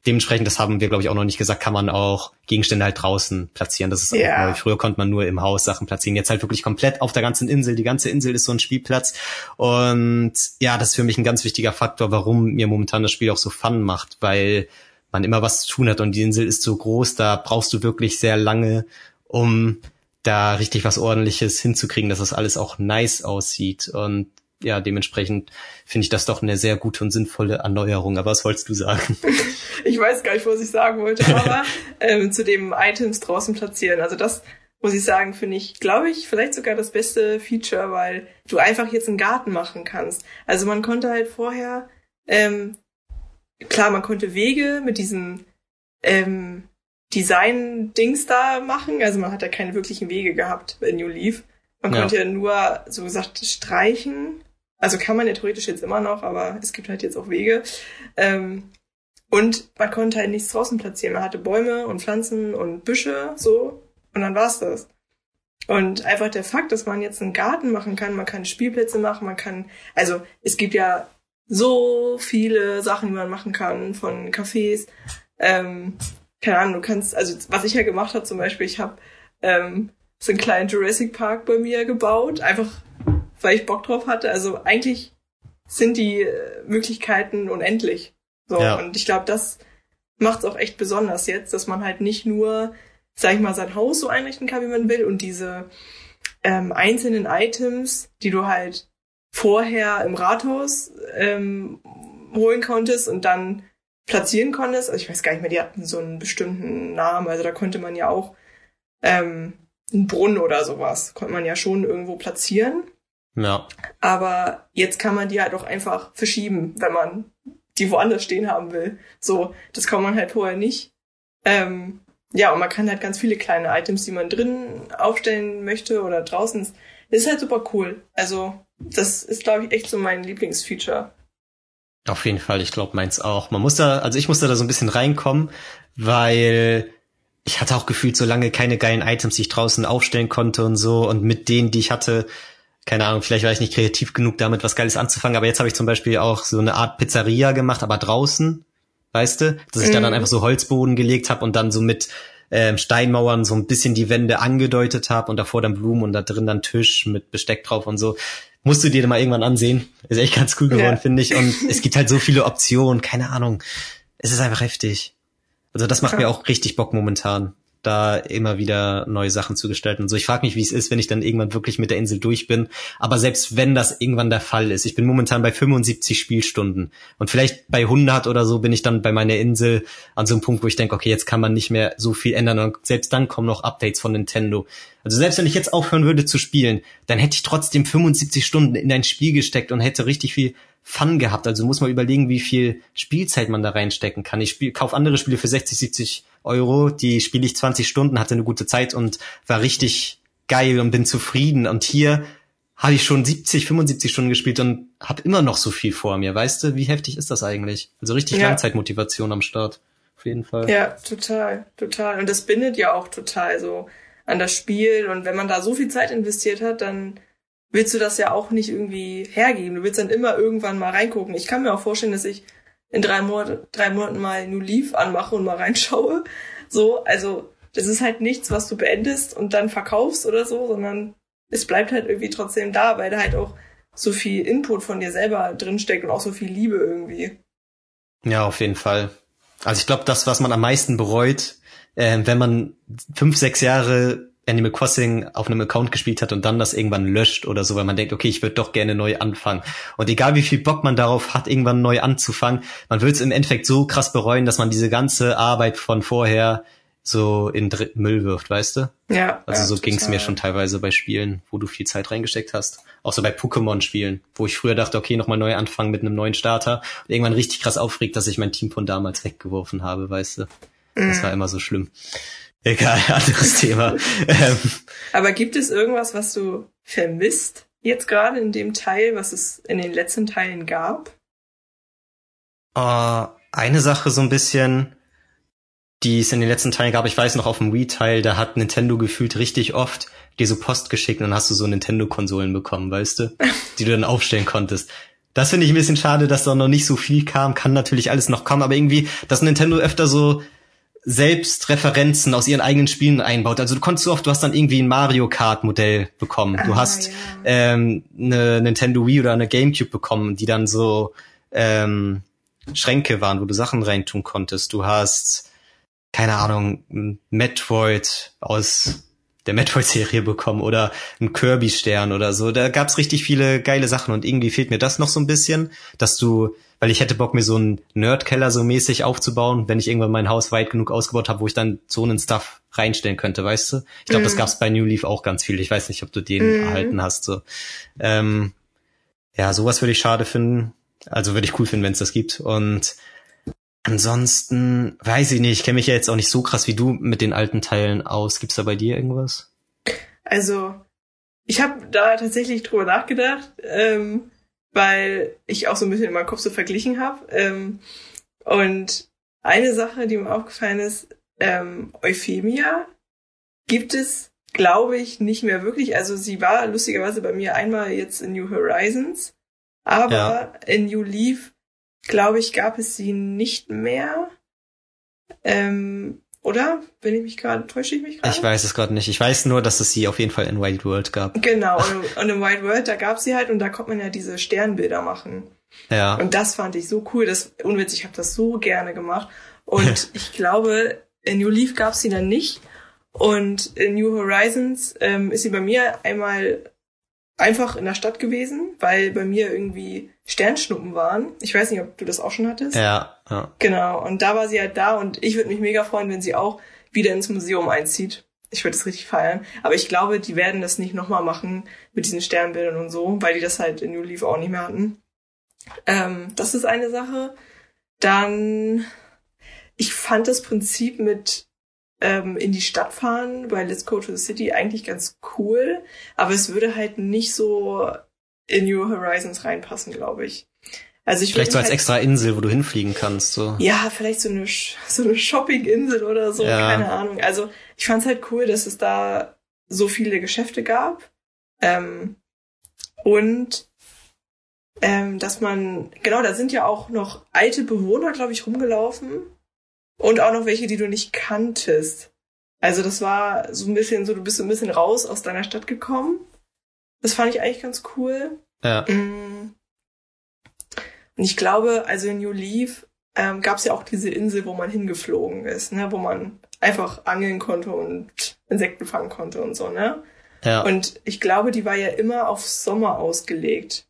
dementsprechend, das haben wir, glaube ich, auch noch nicht gesagt, kann man auch Gegenstände halt draußen platzieren. Das ist yeah. auch neu. Früher konnte man nur im Haus Sachen platzieren. Jetzt halt wirklich komplett auf der ganzen Insel. Die ganze Insel ist so ein Spielplatz. Und ja, das ist für mich ein ganz wichtiger Faktor, warum mir momentan das Spiel auch so Fun macht, weil man immer was zu tun hat und die Insel ist so groß, da brauchst du wirklich sehr lange, um da richtig was ordentliches hinzukriegen, dass das alles auch nice aussieht. Und ja, dementsprechend finde ich das doch eine sehr gute und sinnvolle Erneuerung. Aber was wolltest du sagen? Ich weiß gar nicht, was ich sagen wollte, aber ähm, zu dem Items draußen platzieren. Also das muss ich sagen, finde ich, glaube ich, vielleicht sogar das beste Feature, weil du einfach jetzt einen Garten machen kannst. Also man konnte halt vorher, ähm, klar, man konnte Wege mit diesen ähm, Design-Dings da machen. Also man hat ja keine wirklichen Wege gehabt in New Leaf. Man ja. konnte ja nur, so gesagt, streichen. Also kann man ja theoretisch jetzt immer noch, aber es gibt halt jetzt auch Wege. Ähm, und man konnte halt nichts draußen platzieren. Man hatte Bäume und Pflanzen und Büsche, so. Und dann war's das. Und einfach der Fakt, dass man jetzt einen Garten machen kann, man kann Spielplätze machen, man kann, also es gibt ja so viele Sachen, die man machen kann, von Cafés. Ähm, keine Ahnung, du kannst, also was ich ja gemacht habe zum Beispiel, ich habe ähm, so einen kleinen Jurassic Park bei mir gebaut, einfach weil ich Bock drauf hatte. Also eigentlich sind die äh, Möglichkeiten unendlich. So, ja. und ich glaube, das macht es auch echt besonders jetzt, dass man halt nicht nur, sag ich mal, sein Haus so einrichten kann, wie man will, und diese ähm, einzelnen Items, die du halt vorher im Rathaus ähm, holen konntest und dann platzieren konntest. Also ich weiß gar nicht mehr, die hatten so einen bestimmten Namen. Also da konnte man ja auch ähm, einen Brunnen oder sowas, konnte man ja schon irgendwo platzieren. Ja. Aber jetzt kann man die halt auch einfach verschieben, wenn man die woanders stehen haben will. So, das kann man halt vorher nicht. Ähm, ja, und man kann halt ganz viele kleine Items, die man drin aufstellen möchte oder draußen. Das ist halt super cool. Also, das ist, glaube ich, echt so mein Lieblingsfeature. Auf jeden Fall, ich glaube meins auch. Man muss da, also ich musste da so ein bisschen reinkommen, weil ich hatte auch gefühlt so lange keine geilen Items, die ich draußen aufstellen konnte und so. Und mit denen, die ich hatte, keine Ahnung, vielleicht war ich nicht kreativ genug, damit was Geiles anzufangen. Aber jetzt habe ich zum Beispiel auch so eine Art Pizzeria gemacht, aber draußen, weißt du, dass ich da dann mhm. einfach so Holzboden gelegt habe und dann so mit ähm, Steinmauern so ein bisschen die Wände angedeutet habe und davor dann Blumen und da drin dann Tisch mit Besteck drauf und so. Musst du dir mal irgendwann ansehen. Ist echt ganz cool geworden, ja. finde ich. Und es gibt halt so viele Optionen, keine Ahnung. Es ist einfach heftig. Also das macht ja. mir auch richtig Bock momentan, da immer wieder neue Sachen zu gestalten und so. Ich frage mich, wie es ist, wenn ich dann irgendwann wirklich mit der Insel durch bin. Aber selbst wenn das irgendwann der Fall ist, ich bin momentan bei 75 Spielstunden und vielleicht bei 100 oder so bin ich dann bei meiner Insel an so einem Punkt, wo ich denke, okay, jetzt kann man nicht mehr so viel ändern und selbst dann kommen noch Updates von Nintendo. Also selbst wenn ich jetzt aufhören würde zu spielen, dann hätte ich trotzdem 75 Stunden in ein Spiel gesteckt und hätte richtig viel Fun gehabt. Also muss man überlegen, wie viel Spielzeit man da reinstecken kann. Ich spiel, kauf andere Spiele für 60, 70 Euro, die spiele ich 20 Stunden, hatte eine gute Zeit und war richtig geil und bin zufrieden. Und hier habe ich schon 70, 75 Stunden gespielt und habe immer noch so viel vor mir. Weißt du, wie heftig ist das eigentlich? Also richtig ja. Langzeitmotivation am Start. Auf jeden Fall. Ja, total, total. Und das bindet ja auch total so an das Spiel. Und wenn man da so viel Zeit investiert hat, dann willst du das ja auch nicht irgendwie hergeben. Du willst dann immer irgendwann mal reingucken. Ich kann mir auch vorstellen, dass ich in drei, Monate, drei Monaten mal New Leaf anmache und mal reinschaue. So, also das ist halt nichts, was du beendest und dann verkaufst oder so, sondern es bleibt halt irgendwie trotzdem da, weil da halt auch so viel Input von dir selber drinsteckt und auch so viel Liebe irgendwie. Ja, auf jeden Fall. Also ich glaube, das, was man am meisten bereut, äh, wenn man fünf, sechs Jahre Animal Crossing auf einem Account gespielt hat und dann das irgendwann löscht oder so, weil man denkt, okay, ich würde doch gerne neu anfangen. Und egal wie viel Bock man darauf hat, irgendwann neu anzufangen, man wird es im Endeffekt so krass bereuen, dass man diese ganze Arbeit von vorher so in Müll wirft, weißt du? Ja. Also ja, so ging es mir schon teilweise bei Spielen, wo du viel Zeit reingesteckt hast. Auch so bei Pokémon-Spielen, wo ich früher dachte, okay, nochmal neu anfangen mit einem neuen Starter und irgendwann richtig krass aufregt, dass ich mein Team von damals weggeworfen habe, weißt du? Das mhm. war immer so schlimm. Egal, anderes Thema. Ähm, Aber gibt es irgendwas, was du vermisst jetzt gerade in dem Teil, was es in den letzten Teilen gab? Uh, eine Sache so ein bisschen, die es in den letzten Teilen gab, ich weiß noch auf dem Wii-Teil, da hat Nintendo gefühlt richtig oft dir so Post geschickt und dann hast du so Nintendo-Konsolen bekommen, weißt du? Die du dann aufstellen konntest. Das finde ich ein bisschen schade, dass da noch nicht so viel kam. Kann natürlich alles noch kommen, aber irgendwie, dass Nintendo öfter so selbst Referenzen aus ihren eigenen Spielen einbaut. Also du konntest so oft, du hast dann irgendwie ein Mario Kart Modell bekommen. Du ah, hast ja. ähm, eine Nintendo Wii oder eine GameCube bekommen, die dann so ähm, Schränke waren, wo du Sachen reintun konntest. Du hast keine Ahnung, Metroid aus der Metroid-Serie bekommen oder ein Kirby-Stern oder so. Da gab's richtig viele geile Sachen und irgendwie fehlt mir das noch so ein bisschen, dass du weil ich hätte Bock, mir so einen Nerdkeller so mäßig aufzubauen, wenn ich irgendwann mein Haus weit genug ausgebaut habe, wo ich dann so einen Stuff reinstellen könnte, weißt du? Ich glaube, mm. das mhm. gab's bei New Leaf auch ganz viel. Ich weiß nicht, ob du den mm. erhalten hast. So. Ähm, ja, sowas würde ich schade finden. Also würde ich cool finden, wenn es das gibt. Und ansonsten weiß ich nicht, ich kenne mich ja jetzt auch nicht so krass wie du mit den alten Teilen aus. Gibt's da bei dir irgendwas? Also, ich habe da tatsächlich drüber nachgedacht. Ähm, weil ich auch so ein bisschen in meinem Kopf so verglichen habe. Ähm, und eine Sache, die mir aufgefallen ist, ähm, Euphemia gibt es, glaube ich, nicht mehr wirklich. Also sie war lustigerweise bei mir einmal jetzt in New Horizons, aber ja. in New Leaf, glaube ich, gab es sie nicht mehr. Ähm, oder? Bin ich mich gerade, täusche ich mich gerade? Ich weiß es gerade nicht. Ich weiß nur, dass es sie auf jeden Fall in Wild World gab. Genau, und, und in Wild World, da gab sie halt und da konnte man ja diese Sternbilder machen. Ja. Und das fand ich so cool. Das unwitzig, ich habe das so gerne gemacht. Und ich glaube, in New Leaf gab sie dann nicht. Und in New Horizons ähm, ist sie bei mir einmal einfach in der Stadt gewesen, weil bei mir irgendwie Sternschnuppen waren. Ich weiß nicht, ob du das auch schon hattest. Ja, ja. Genau. Und da war sie halt da und ich würde mich mega freuen, wenn sie auch wieder ins Museum einzieht. Ich würde es richtig feiern. Aber ich glaube, die werden das nicht nochmal machen mit diesen Sternbildern und so, weil die das halt in New Leaf auch nicht mehr hatten. Ähm, das ist eine Sache. Dann, ich fand das Prinzip mit ähm, in die Stadt fahren bei Let's Go to the City eigentlich ganz cool, aber es würde halt nicht so in New Horizons reinpassen, glaube ich. Also ich vielleicht so als halt, extra Insel, wo du hinfliegen kannst. So. Ja, vielleicht so eine, so eine Shopping-Insel oder so, ja. keine Ahnung. Also ich fand's halt cool, dass es da so viele Geschäfte gab. Ähm, und ähm, dass man, genau, da sind ja auch noch alte Bewohner, glaube ich, rumgelaufen. Und auch noch welche, die du nicht kanntest. Also das war so ein bisschen so, du bist so ein bisschen raus aus deiner Stadt gekommen. Das fand ich eigentlich ganz cool. Ja. Mm. Und ich glaube, also in New Leaf ähm, gab es ja auch diese Insel, wo man hingeflogen ist, ne, wo man einfach angeln konnte und Insekten fangen konnte und so, ne? Ja. Und ich glaube, die war ja immer auf Sommer ausgelegt.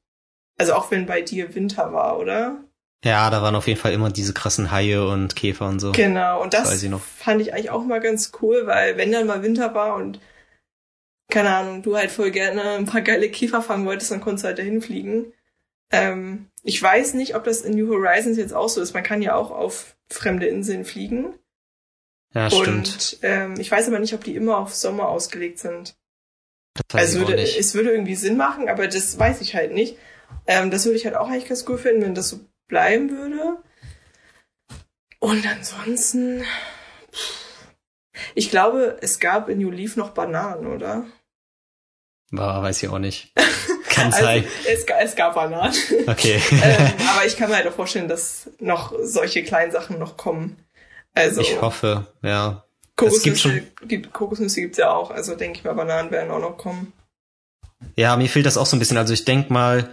Also auch wenn bei dir Winter war, oder? Ja, da waren auf jeden Fall immer diese krassen Haie und Käfer und so. Genau, und das, weiß ich noch. fand ich eigentlich auch mal ganz cool, weil wenn dann mal Winter war und keine Ahnung, du halt voll gerne ein paar geile Käfer fangen wolltest, dann konntest du halt dahin fliegen. Ähm, ich weiß nicht, ob das in New Horizons jetzt auch so ist. Man kann ja auch auf fremde Inseln fliegen. Ja, stimmt. Und ähm, ich weiß aber nicht, ob die immer auf Sommer ausgelegt sind. Also würde, es würde irgendwie Sinn machen, aber das weiß ich halt nicht. Ähm, das würde ich halt auch eigentlich ganz cool finden, wenn das so bleiben würde. Und ansonsten, ich glaube, es gab in New Leaf noch Bananen, oder? Boah, weiß ich auch nicht. Kann Also, sein. es, ga- es gab Bananen. Okay. ähm, aber ich kann mir halt auch vorstellen, dass noch solche kleinen Sachen noch kommen. Also ich hoffe, ja. Kokosnüsse, es gibt Kokosnüsse gibt's ja auch. Also denke ich mal, Bananen werden auch noch kommen. Ja, mir fehlt das auch so ein bisschen. Also ich denk mal,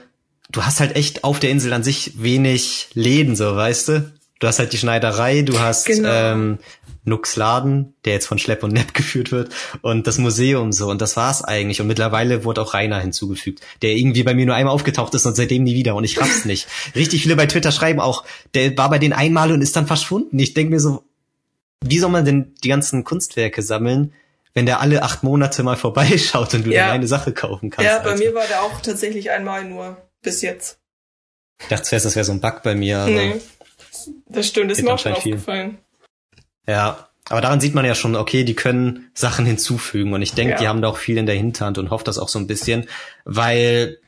du hast halt echt auf der Insel an sich wenig Läden, so, weißt du? Du hast halt die Schneiderei, du hast Genau. ähm, Nux Laden, der jetzt von Schlepp und Nepp geführt wird, und das Museum so. Und das war's eigentlich. Und mittlerweile wurde auch Rainer hinzugefügt, der irgendwie bei mir nur einmal aufgetaucht ist und seitdem nie wieder. Und ich raff's nicht. Richtig viele bei Twitter schreiben auch, der war bei denen einmal und ist dann verschwunden. Ich denk mir so, wie soll man denn die ganzen Kunstwerke sammeln, wenn der alle acht Monate mal vorbeischaut und du Ja. eine Sache kaufen kannst? ja, bei Alter. mir war der auch tatsächlich einmal nur bis jetzt. Ich dachte zuerst, das wäre so ein Bug bei mir. Aber Nee. Das stimmt, das ist mir auch schon viel. aufgefallen. Ja, aber daran sieht man ja schon, okay, die können Sachen hinzufügen. Und ich denke, Ja. die haben da auch viel in der Hinterhand und hoffe das auch so ein bisschen, weil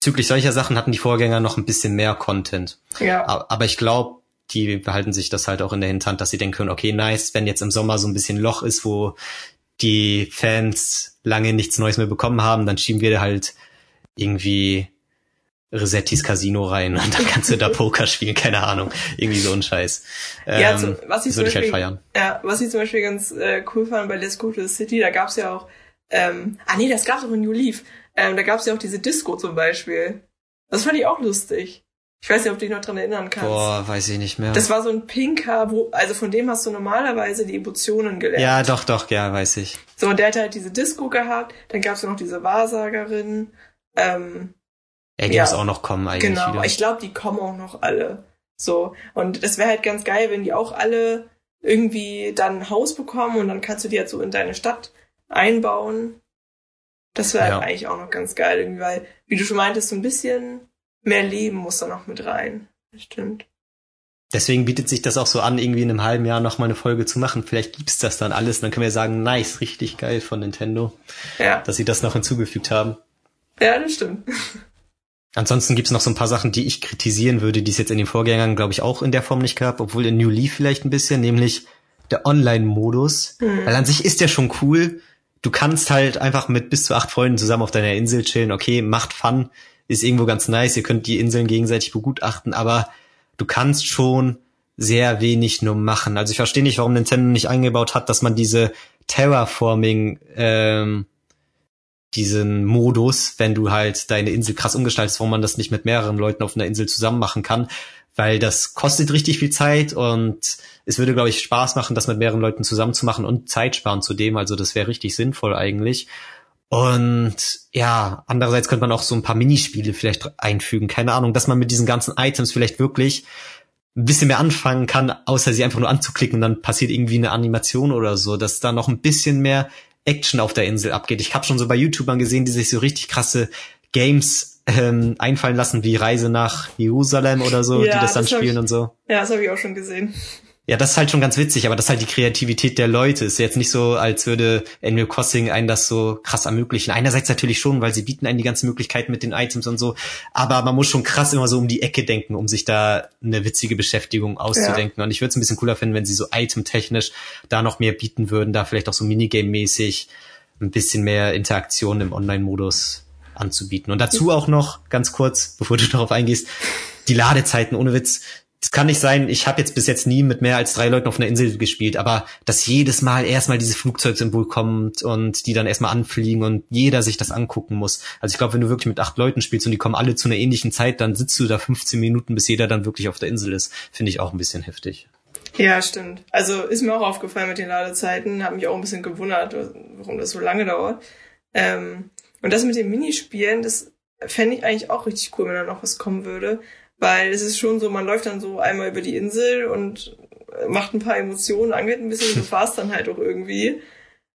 bezüglich solcher Sachen hatten die Vorgänger noch ein bisschen mehr Content. Ja. Aber ich glaube, die behalten sich das halt auch in der Hinterhand, dass sie denken können, okay, nice, wenn jetzt im Sommer so ein bisschen Loch ist, wo die Fans lange nichts Neues mehr bekommen haben, dann schieben wir halt irgendwie Resettis Casino rein und dann kannst du da Poker spielen, keine Ahnung. Irgendwie so ein Scheiß. Ja, Ähm, zum, was ich zum würde ich halt Beispiel, feiern. ja, was ich zum Beispiel ganz äh, cool fand bei Let's Go to the City, da gab's ja auch, ähm, ah nee, das gab's auch in New Leaf, ähm, da gab's ja auch diese Disco zum Beispiel. Das fand ich auch lustig. Ich weiß nicht, ob du dich noch dran erinnern kannst. Boah, weiß ich nicht mehr. Das war so ein pinker, wo, also von dem hast du normalerweise die Emotionen gelernt. ja, doch, doch, ja, weiß ich. So, und der hat halt diese Disco gehabt, dann gab's ja noch diese Wahrsagerin, ähm, Ey, die Ja. muss auch noch kommen eigentlich Genau, wieder. ich glaube, die kommen auch noch alle. So. Und das wäre halt ganz geil, wenn die auch alle irgendwie dann ein Haus bekommen und dann kannst du die halt so in deine Stadt einbauen. Das wäre Ja. halt eigentlich auch noch ganz geil, irgendwie, weil, wie du schon meintest, so ein bisschen mehr Leben muss da noch mit rein. Das stimmt. Deswegen bietet sich das auch so an, irgendwie in einem halben Jahr noch mal eine Folge zu machen. Vielleicht gibt's das dann alles. Dann können wir sagen, nice, richtig geil von Nintendo, Ja. dass sie das noch hinzugefügt haben. Ja, das stimmt. Ansonsten gibt's noch so ein paar Sachen, die ich kritisieren würde, die es jetzt in den Vorgängern, glaube ich, auch in der Form nicht gab, obwohl in New Leaf vielleicht ein bisschen, nämlich der Online-Modus. Hm. Weil an sich ist der schon cool. Du kannst halt einfach mit bis zu acht Freunden zusammen auf deiner Insel chillen. Okay, macht Fun, ist irgendwo ganz nice. Ihr könnt die Inseln gegenseitig begutachten, aber du kannst schon sehr wenig nur machen. Also ich verstehe nicht, warum Nintendo nicht eingebaut hat, dass man diese Terraforming, ähm, diesen Modus, wenn du halt deine Insel krass umgestaltest, wo man das nicht mit mehreren Leuten auf einer Insel zusammen machen kann, weil das kostet richtig viel Zeit und es würde, glaube ich, Spaß machen, das mit mehreren Leuten zusammen zu machen und Zeit sparen zudem. Also das wäre richtig sinnvoll eigentlich. Und ja, andererseits könnte man auch so ein paar Minispiele vielleicht einfügen. Keine Ahnung, dass man mit diesen ganzen Items vielleicht wirklich ein bisschen mehr anfangen kann, außer sie einfach nur anzuklicken dann passiert irgendwie eine Animation oder so, dass da noch ein bisschen mehr Action auf der Insel abgeht. Ich habe schon so bei YouTubern gesehen, die sich so richtig krasse Games ähm, einfallen lassen, wie Reise nach Jerusalem oder so, Ja, die das dann das spielen ich- und so. Ja, das habe ich auch schon gesehen. Ja, das ist halt schon ganz witzig, aber das ist halt die Kreativität der Leute. Ist jetzt nicht so, als würde Animal Crossing einen das so krass ermöglichen. Einerseits natürlich schon, weil sie bieten einen die ganzen Möglichkeiten mit den Items und so, aber man muss schon krass immer so um die Ecke denken, um sich da eine witzige Beschäftigung auszudenken. Ja. Und ich würde es ein bisschen cooler finden, wenn sie so itemtechnisch da noch mehr bieten würden, da vielleicht auch so Minigame-mäßig ein bisschen mehr Interaktion im Online-Modus anzubieten. Und dazu auch noch, ganz kurz, bevor du darauf eingehst, die Ladezeiten ohne Witz es kann nicht sein, ich habe jetzt bis jetzt nie mit mehr als drei Leuten auf einer Insel gespielt, aber dass jedes Mal erstmal dieses Flugzeugsymbol kommt und die dann erstmal anfliegen und jeder sich das angucken muss. Also ich glaube, wenn du wirklich mit acht Leuten spielst und die kommen alle zu einer ähnlichen Zeit, dann sitzt du da 15 Minuten, bis jeder dann wirklich auf der Insel ist. Finde ich auch ein bisschen heftig. Ja, stimmt. Also ist mir auch aufgefallen mit den Ladezeiten, habe mich auch ein bisschen gewundert, warum das so lange dauert. Ähm, und das mit den Minispielen, das fände ich eigentlich auch richtig cool, wenn da noch was kommen würde. Weil es ist schon so, man läuft dann so einmal über die Insel und macht ein paar Emotionen, angelt ein bisschen, du fahrst dann halt auch irgendwie.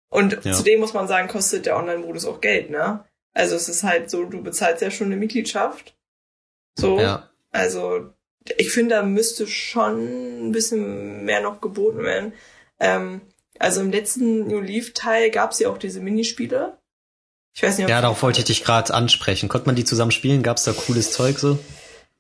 Und ja. zudem muss man sagen, kostet der Online-Modus auch Geld, ne? Also es ist halt so, du bezahlst ja schon eine Mitgliedschaft. So. Ja. Also ich finde, da müsste schon ein bisschen mehr noch geboten werden. Ähm, also im letzten New Leaf-Teil gab es ja auch diese Minispiele. Ich weiß nicht, ob Ja, darauf wollte ich dich gerade ansprechen. Konnte man die zusammen spielen? Gab es da cooles Zeug so?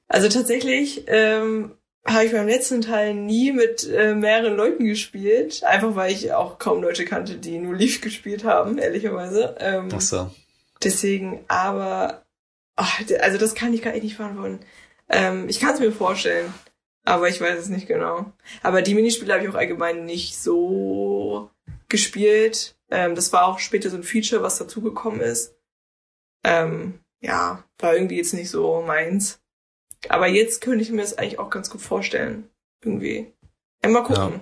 Also tatsächlich ähm, habe ich beim letzten Teil nie mit äh, mehreren Leuten gespielt, einfach weil ich auch kaum Leute kannte, die nur Leaf gespielt haben, ehrlicherweise. Ähm, Ach so. Deswegen, aber ach, also das kann ich gar nicht verantworten. Ähm, ich kann es mir vorstellen, aber ich weiß es nicht genau. Aber die Minispiele habe ich auch allgemein nicht so gespielt. Ähm, das war auch später so ein Feature, was dazugekommen ist. Ähm, ja, war irgendwie jetzt nicht so meins. Aber jetzt könnte ich mir das eigentlich auch ganz gut vorstellen. Irgendwie. Einmal gucken. Ja.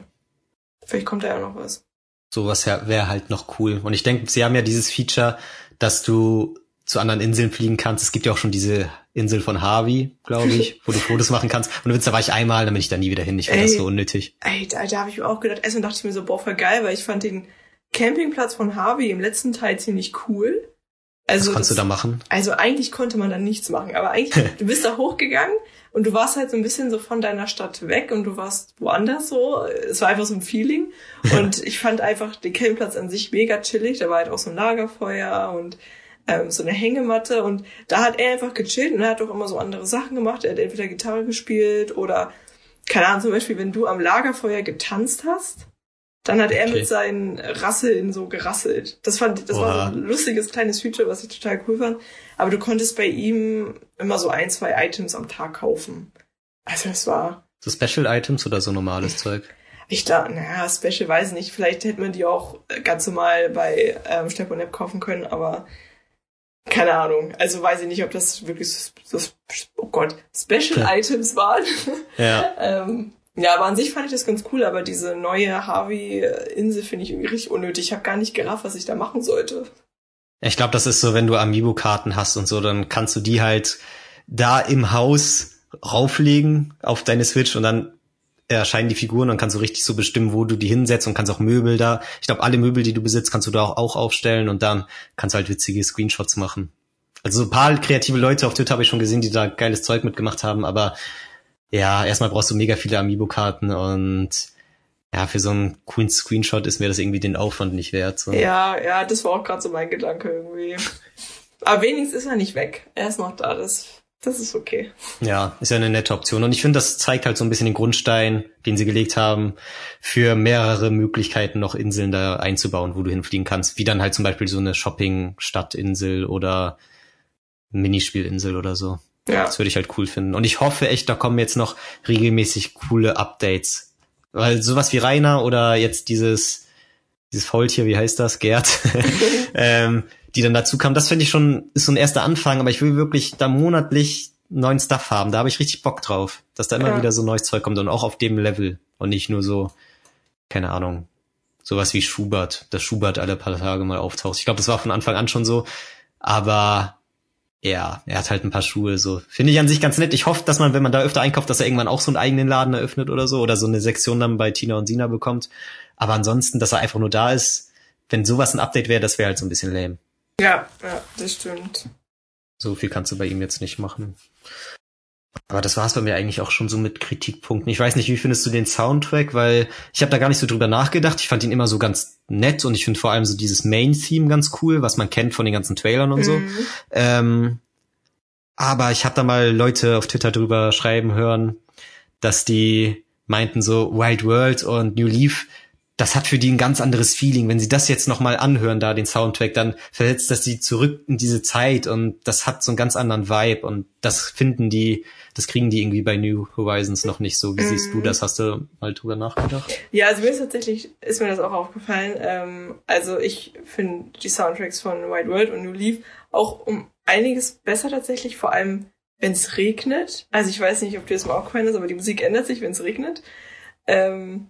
Vielleicht kommt da ja noch was. Sowas wäre halt noch cool. Und ich denke, sie haben ja dieses Feature, dass du zu anderen Inseln fliegen kannst. Es gibt ja auch schon diese Insel von Harvey, glaube ich, wo du Fotos machen kannst. Und du da war ich einmal, dann bin ich da nie wieder hin. Ich finde das so unnötig. Ey, da, da habe ich mir auch gedacht, erstmal dachte ich mir so, boah, voll geil, weil ich fand den Campingplatz von Harvey im letzten Teil ziemlich cool. Also Was kannst das, du da machen? Also eigentlich konnte man da nichts machen, aber eigentlich, du bist da hochgegangen und du warst halt so ein bisschen so von deiner Stadt weg und du warst woanders so. Es war einfach so ein Feeling. Und ich fand einfach den Campingplatz an sich mega chillig. Da war halt auch so ein Lagerfeuer und ähm, so eine Hängematte und da hat er einfach gechillt und er hat auch immer so andere Sachen gemacht. Er hat entweder Gitarre gespielt oder, keine Ahnung, zum Beispiel, wenn du am Lagerfeuer getanzt hast, dann hat er okay. mit seinen Rasseln so gerasselt. Das fand, das Oha. war so ein lustiges kleines Feature, was ich total cool fand. Aber du konntest bei ihm immer so ein, zwei Items am Tag kaufen. Also das war. So Special Items oder so normales Zeug? Ich glaube, naja, Special weiß ich nicht. Vielleicht hätte man die auch ganz normal bei ähm, Step und App kaufen können, aber keine Ahnung. Also weiß ich nicht, ob das wirklich so, so oh Gott, Special Items waren. Ja. ähm, ja, aber an sich fand ich das ganz cool, aber diese neue Harvey-Insel finde ich irgendwie richtig unnötig. Ich habe gar nicht gerafft, was ich da machen sollte. Ich glaube, das ist so, wenn du Amiibo-Karten hast und so, dann kannst du die halt da im Haus rauflegen auf deine Switch und dann erscheinen die Figuren und kannst du richtig so bestimmen, wo du die hinsetzt und kannst auch Möbel da. Ich glaube, alle Möbel, die du besitzt, kannst du da auch, auch aufstellen und dann kannst du halt witzige Screenshots machen. Also so ein paar kreative Leute auf Twitter habe ich schon gesehen, die da geiles Zeug mitgemacht haben, aber ja, erstmal brauchst du mega viele Amiibo-Karten und ja, für so einen coolen Screenshot ist mir das irgendwie den Aufwand nicht wert. So. Ja, ja, das war auch gerade so mein Gedanke irgendwie. Aber wenigstens ist er nicht weg. Er ist noch da, das, das ist okay. Ja, ist ja eine nette Option. Und ich finde, das zeigt halt so ein bisschen den Grundstein, den sie gelegt haben, für mehrere Möglichkeiten noch Inseln da einzubauen, wo du hinfliegen kannst. Wie dann halt zum Beispiel so eine Shopping-Stadtinsel oder Minispielinsel oder so. Ja. Das würde ich halt cool finden. Und ich hoffe echt, da kommen jetzt noch regelmäßig coole Updates. Weil sowas wie Rainer oder jetzt dieses, dieses Faultier, wie heißt das? Gerd, ähm, die dann dazu kam, das finde ich schon, ist so ein erster Anfang, aber ich will wirklich da monatlich neuen Stuff haben. Da habe ich richtig Bock drauf, dass da immer ja. wieder so neues Zeug kommt und auch auf dem Level und nicht nur so, keine Ahnung, sowas wie Schubert, dass Schubert alle paar Tage mal auftaucht. Ich glaube, das war von Anfang an schon so, aber ja, er hat halt ein paar Schuhe, so. Finde ich an sich ganz nett. Ich hoffe, dass man, wenn man da öfter einkauft, dass er irgendwann auch so einen eigenen Laden eröffnet oder so, oder so eine Sektion dann bei Tina und Sina bekommt. Aber ansonsten, dass er einfach nur da ist, wenn sowas ein Update wäre, das wäre halt so ein bisschen lame. Ja, ja, das stimmt. So viel kannst du bei ihm jetzt nicht machen. Aber das war's bei mir eigentlich auch schon so mit Kritikpunkten. Ich weiß nicht, wie findest du den Soundtrack, weil ich habe da gar nicht so drüber nachgedacht. Ich fand ihn immer so ganz nett und ich finde vor allem so dieses Main-Theme ganz cool, was man kennt von den ganzen Trailern und so. Mhm. Ähm, aber ich habe da mal Leute auf Twitter drüber schreiben hören, dass die meinten so Wild World und New Leaf, das hat für die ein ganz anderes Feeling. Wenn sie das jetzt nochmal anhören, da den Soundtrack, dann versetzt das sie zurück in diese Zeit und das hat so einen ganz anderen Vibe und das finden die, das kriegen die irgendwie bei New Horizons noch nicht so. Wie Mhm. siehst du das? Hast du mal drüber nachgedacht? Ja, also mir ist tatsächlich, ist mir das auch aufgefallen. Ähm, also ich finde die Soundtracks von White World und New Leaf auch um einiges besser tatsächlich, vor allem wenn es regnet. Also ich weiß nicht, ob dir das mal aufgefallen ist, aber die Musik ändert sich, wenn es regnet. Ähm,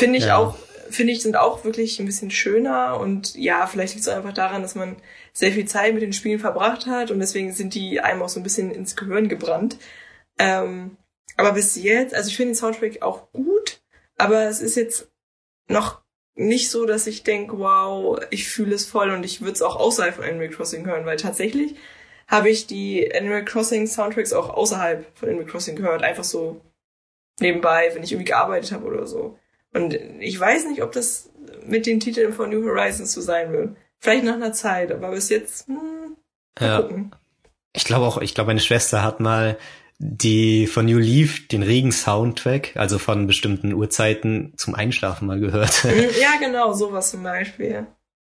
finde ich Ja. auch, finde ich, sind auch wirklich ein bisschen schöner und ja, vielleicht liegt es einfach daran, dass man sehr viel Zeit mit den Spielen verbracht hat und deswegen sind die einem auch so ein bisschen ins Gehirn gebrannt. Ähm, aber bis jetzt, also ich finde den Soundtrack auch gut, aber es ist jetzt noch nicht so, dass ich denke, wow, ich fühle es voll und ich würde es auch außerhalb von Animal Crossing hören, weil tatsächlich habe ich die Animal Crossing Soundtracks auch außerhalb von Animal Crossing gehört, einfach so nebenbei, wenn ich irgendwie gearbeitet habe oder so. Und ich weiß nicht, ob das mit den Titeln von New Horizons so sein wird. Vielleicht nach einer Zeit, aber bis jetzt, hm, mal Ja. gucken. Ich glaube auch, ich glaube, meine Schwester hat mal die von New Leaf, den Regen-Soundtrack, also von bestimmten Uhrzeiten zum Einschlafen mal gehört. Hm, Ja, genau, sowas zum Beispiel.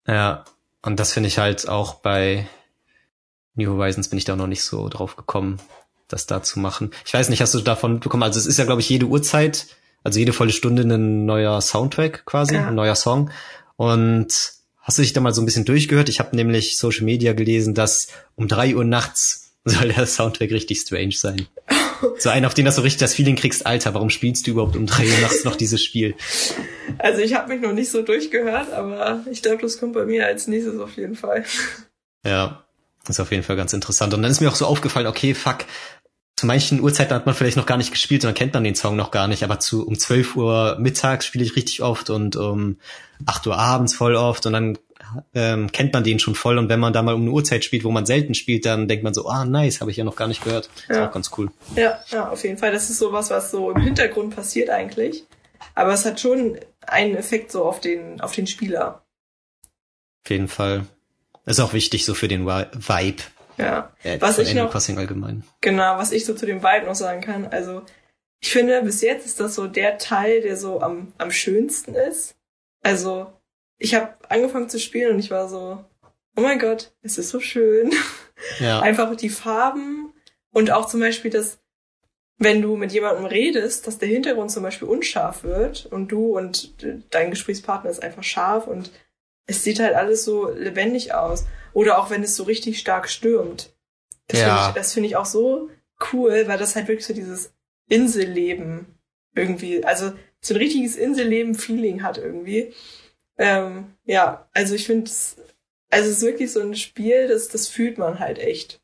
Ja, und das finde ich halt auch bei New Horizons bin ich da noch nicht so drauf gekommen, das da zu machen. Ich weiß nicht, hast du davon bekommen? Also es ist ja, glaube ich, jede Uhrzeit, also jede volle Stunde ein neuer Soundtrack quasi, Ja. ein neuer Song. Und hast du dich da mal so ein bisschen durchgehört? Ich habe nämlich Social Media gelesen, dass um drei Uhr nachts soll der Soundtrack richtig strange sein. So einen, auf den du so richtig das Feeling kriegst, Alter, warum spielst du überhaupt um drei Uhr nachts noch dieses Spiel? Also ich habe mich noch nicht so durchgehört, aber ich glaube, das kommt bei mir als nächstes auf jeden Fall. Ja, ist auf jeden Fall ganz interessant. Und dann ist mir auch so aufgefallen, okay, fuck, zu manchen Uhrzeiten hat man vielleicht noch gar nicht gespielt und dann kennt man den Song noch gar nicht, aber zu um 12 Uhr mittags spiele ich richtig oft und um 8 Uhr abends voll oft und dann ähm, kennt man den schon voll und wenn man da mal um eine Uhrzeit spielt, wo man selten spielt, dann denkt man so, ah, nice, habe ich ja noch gar nicht gehört. Ist Ja. auch ganz cool. Ja, ja, auf jeden Fall. Das ist sowas, was so im Hintergrund passiert eigentlich. Aber es hat schon einen Effekt so auf den, auf den Spieler. Auf jeden Fall. Ist auch wichtig so für den Vibe. Ja. Äh, Was ich Animal noch- Crossing allgemein. Genau, was ich so zu dem Vibe noch sagen kann. Also, ich finde, bis jetzt ist das so der Teil, der so am, am schönsten ist. Also, ich habe angefangen zu spielen und ich war so, oh mein Gott, es ist so schön. Ja. Einfach die Farben und auch zum Beispiel das, wenn du mit jemandem redest, dass der Hintergrund zum Beispiel unscharf wird und du und dein Gesprächspartner ist einfach scharf und es sieht halt alles so lebendig aus. Oder auch wenn es so richtig stark stürmt. Das Ja. finde ich, das finde ich auch so cool, weil das halt wirklich so dieses Inselleben irgendwie, also so ein richtiges Inselleben-Feeling hat irgendwie. Ähm, ja, also ich finde es, also es ist wirklich so ein Spiel, das, das fühlt man halt echt.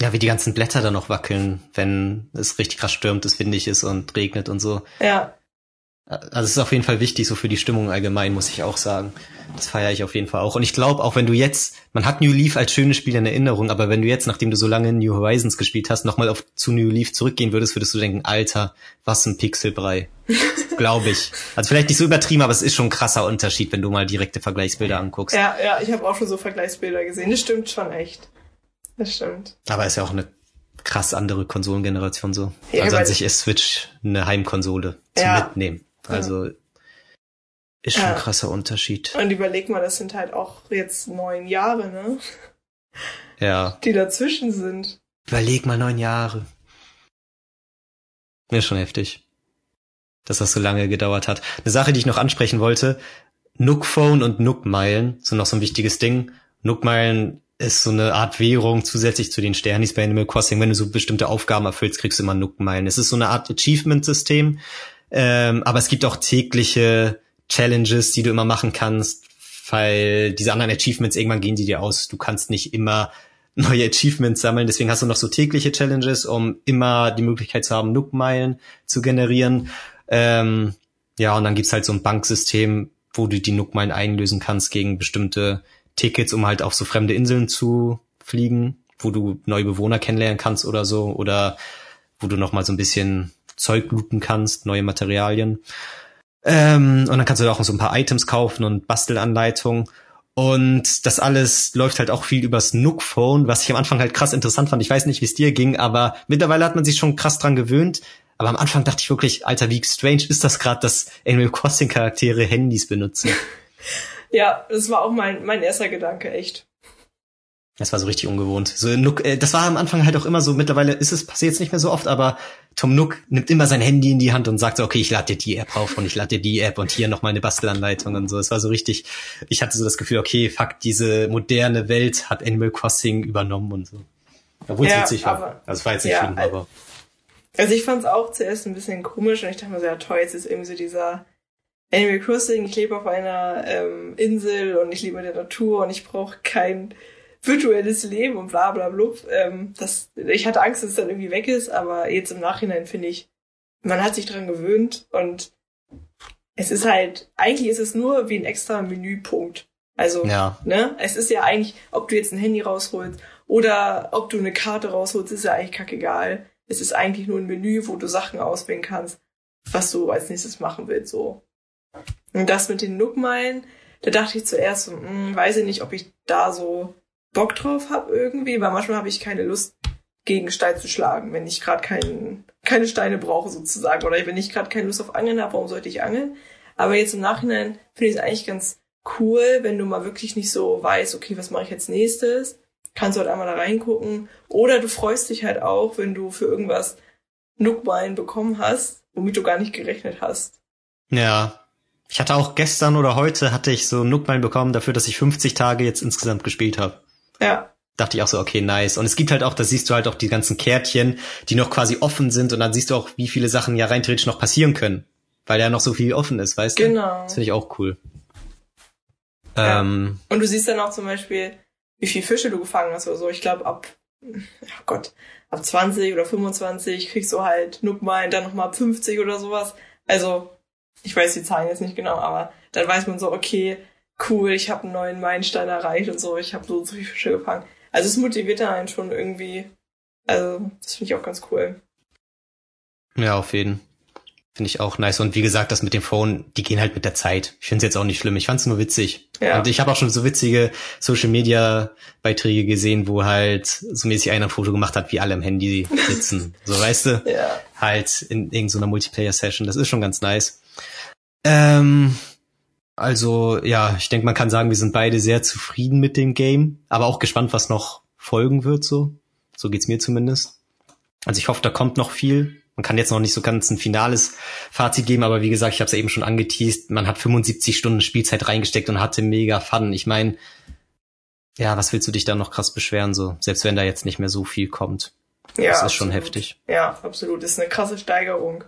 ja, wie die ganzen Blätter dann noch wackeln, wenn es richtig krass stürmt, es windig ist und regnet und so. Ja, Also es ist auf jeden Fall wichtig, so für die Stimmung allgemein, muss ich auch sagen. Das feiere ich auf jeden Fall auch. Und ich glaube, auch wenn du jetzt, man hat New Leaf als schönes Spiel in Erinnerung, aber wenn du jetzt, nachdem du so lange New Horizons gespielt hast, nochmal auf zu New Leaf zurückgehen würdest, würdest du denken, Alter, was ein Pixelbrei. glaube ich. Also vielleicht nicht so übertrieben, aber es ist schon ein krasser Unterschied, wenn du mal direkte Vergleichsbilder anguckst. ja, ja, ich habe auch schon so Vergleichsbilder gesehen. Das stimmt schon echt. Das stimmt. Aber ist ja auch eine krass andere Konsolengeneration so. Ja, also an sich ist Switch eine Heimkonsole zum Ja. Mitnehmen. Also ist schon Ja. ein krasser Unterschied. Und überleg mal, das sind halt auch jetzt neun Jahre, ne? Ja. Die dazwischen sind. Überleg mal neun Jahre. Mir ist schon heftig. Dass das so lange gedauert hat. Eine Sache, die ich noch ansprechen wollte. Nook Phone und Nook Meilen sind noch so ein wichtiges Ding. Nook Meilen ist so eine Art Währung zusätzlich zu den Sternis bei Animal Crossing. Wenn du so bestimmte Aufgaben erfüllst, kriegst du immer Nook Meilen. Es ist so eine Art Achievement-System. Ähm, aber es gibt auch tägliche Challenges, die du immer machen kannst, weil diese anderen Achievements irgendwann gehen die dir aus. Du kannst nicht immer neue Achievements sammeln. Deswegen hast du noch so tägliche Challenges, um immer die Möglichkeit zu haben, Nook-Meilen zu generieren. Ähm, ja, und dann gibt's halt so ein Banksystem, wo du die Nook-Meilen einlösen kannst gegen bestimmte Tickets, um halt auf so fremde Inseln zu fliegen. wo du neue Bewohner kennenlernen kannst oder so, oder wo du noch mal so ein bisschen Zeug looten kannst, neue Materialien. Ähm, und dann kannst du auch so ein paar Items kaufen und Bastelanleitungen. Und das alles läuft halt auch viel übers Nook-Phone, was ich am Anfang halt krass interessant fand. Ich weiß nicht, wie es dir ging, aber mittlerweile hat man sich schon krass dran gewöhnt. Aber am Anfang dachte ich wirklich, Alter, wie strange ist das gerade, dass Animal Crossing Charaktere Handys benutzen. ja, das war auch mein, mein erster Gedanke, echt. Das war so richtig ungewohnt. So Nook, äh, das war am Anfang halt auch immer so. Mittlerweile ist es passiert jetzt nicht mehr so oft, aber Tom Nook nimmt immer sein Handy in die Hand und sagt so, okay, ich lade dir die App auf und ich lade dir die App und hier noch meine Bastelanleitung und so. Es war so richtig. Ich hatte so das Gefühl, okay, fuck, diese moderne Welt hat Animal Crossing übernommen und so. Obwohl es ja, witzig war. Also es war jetzt nicht ja, schlimm, aber. Also ich fand es auch zuerst ein bisschen komisch und ich dachte mir so, ja toll, jetzt ist irgendwie so dieser Animal Crossing, ich lebe auf einer ähm, Insel und ich liebe der Natur und ich brauche kein virtuelles Leben und bla bla bla. Ähm, das, ich hatte Angst, dass es dann irgendwie weg ist, aber jetzt im Nachhinein finde ich, man hat sich dran gewöhnt und es ist halt, eigentlich ist es nur wie ein extra Menüpunkt. Also, ja. ne, es ist ja eigentlich, ob du jetzt ein Handy rausholst oder ob du eine Karte rausholst, ist ja eigentlich kackegal. Es ist eigentlich nur ein Menü, wo du Sachen auswählen kannst, was du als nächstes machen willst, so. Und das mit den Nookmeilen, da dachte ich zuerst so, hm, weiß ich nicht, ob ich da so Bock drauf habe irgendwie, weil manchmal habe ich keine Lust, gegen Stein zu schlagen, wenn ich gerade kein, keine Steine brauche sozusagen. Oder wenn ich gerade keine Lust auf Angeln habe, warum sollte ich angeln? Aber jetzt im Nachhinein finde ich es eigentlich ganz cool, wenn du mal wirklich nicht so weißt, okay, was mache ich jetzt nächstes? Kannst du halt einmal da reingucken. Oder du freust dich halt auch, wenn du für irgendwas Nookmine bekommen hast, womit du gar nicht gerechnet hast. Ja. Ich hatte auch gestern oder heute hatte ich so Nookmine bekommen dafür, dass ich 50 Tage jetzt insgesamt gespielt habe. Ja. Dachte ich auch so, okay, nice. Und es gibt halt auch, da siehst du halt auch die ganzen Kärtchen, die noch quasi offen sind und dann siehst du auch, wie viele Sachen ja rein theoretisch noch passieren können. Weil ja noch so viel offen ist, weißt genau. du? Genau. Das finde ich auch cool. Ja. Ähm, und du siehst dann auch zum Beispiel, wie viel Fische du gefangen hast oder so. Ich glaube, ab, oh Gott, ab 20 oder 25 kriegst du halt Nookmine, dann nochmal ab 50 oder sowas. Also, ich weiß die Zahlen jetzt nicht genau, aber dann weiß man so, okay, cool, ich habe einen neuen Meilenstein erreicht und so, ich habe so so viele Fische gefangen. Also es motiviert einen schon irgendwie. Also das finde ich auch ganz cool. Ja, auf jeden. Finde ich auch nice. Und wie gesagt, das mit dem Phone, die gehen halt mit der Zeit. Ich finde es jetzt auch nicht schlimm. Ich fand es nur witzig. Ja. Und ich habe auch schon so witzige Social Media Beiträge gesehen, wo halt so mäßig einer ein Foto gemacht hat, wie alle am Handy sitzen. so weißt du? Ja. Halt in irgendeiner Multiplayer-Session. Das ist schon ganz nice. Ähm, also ja, ich denke, man kann sagen, wir sind beide sehr zufrieden mit dem Game, aber auch gespannt, was noch folgen wird. So, so geht's mir zumindest. Also ich hoffe, da kommt noch viel. Man kann jetzt noch nicht so ganz ein finales Fazit geben, aber wie gesagt, ich habe es ja eben schon angeteased. Man hat 75 Stunden Spielzeit reingesteckt und hatte mega Fun. Ich meine, ja, was willst du dich da noch krass beschweren so, selbst wenn da jetzt nicht mehr so viel kommt? Ja, das ist schon heftig. Ja, absolut. Das ist eine krasse Steigerung.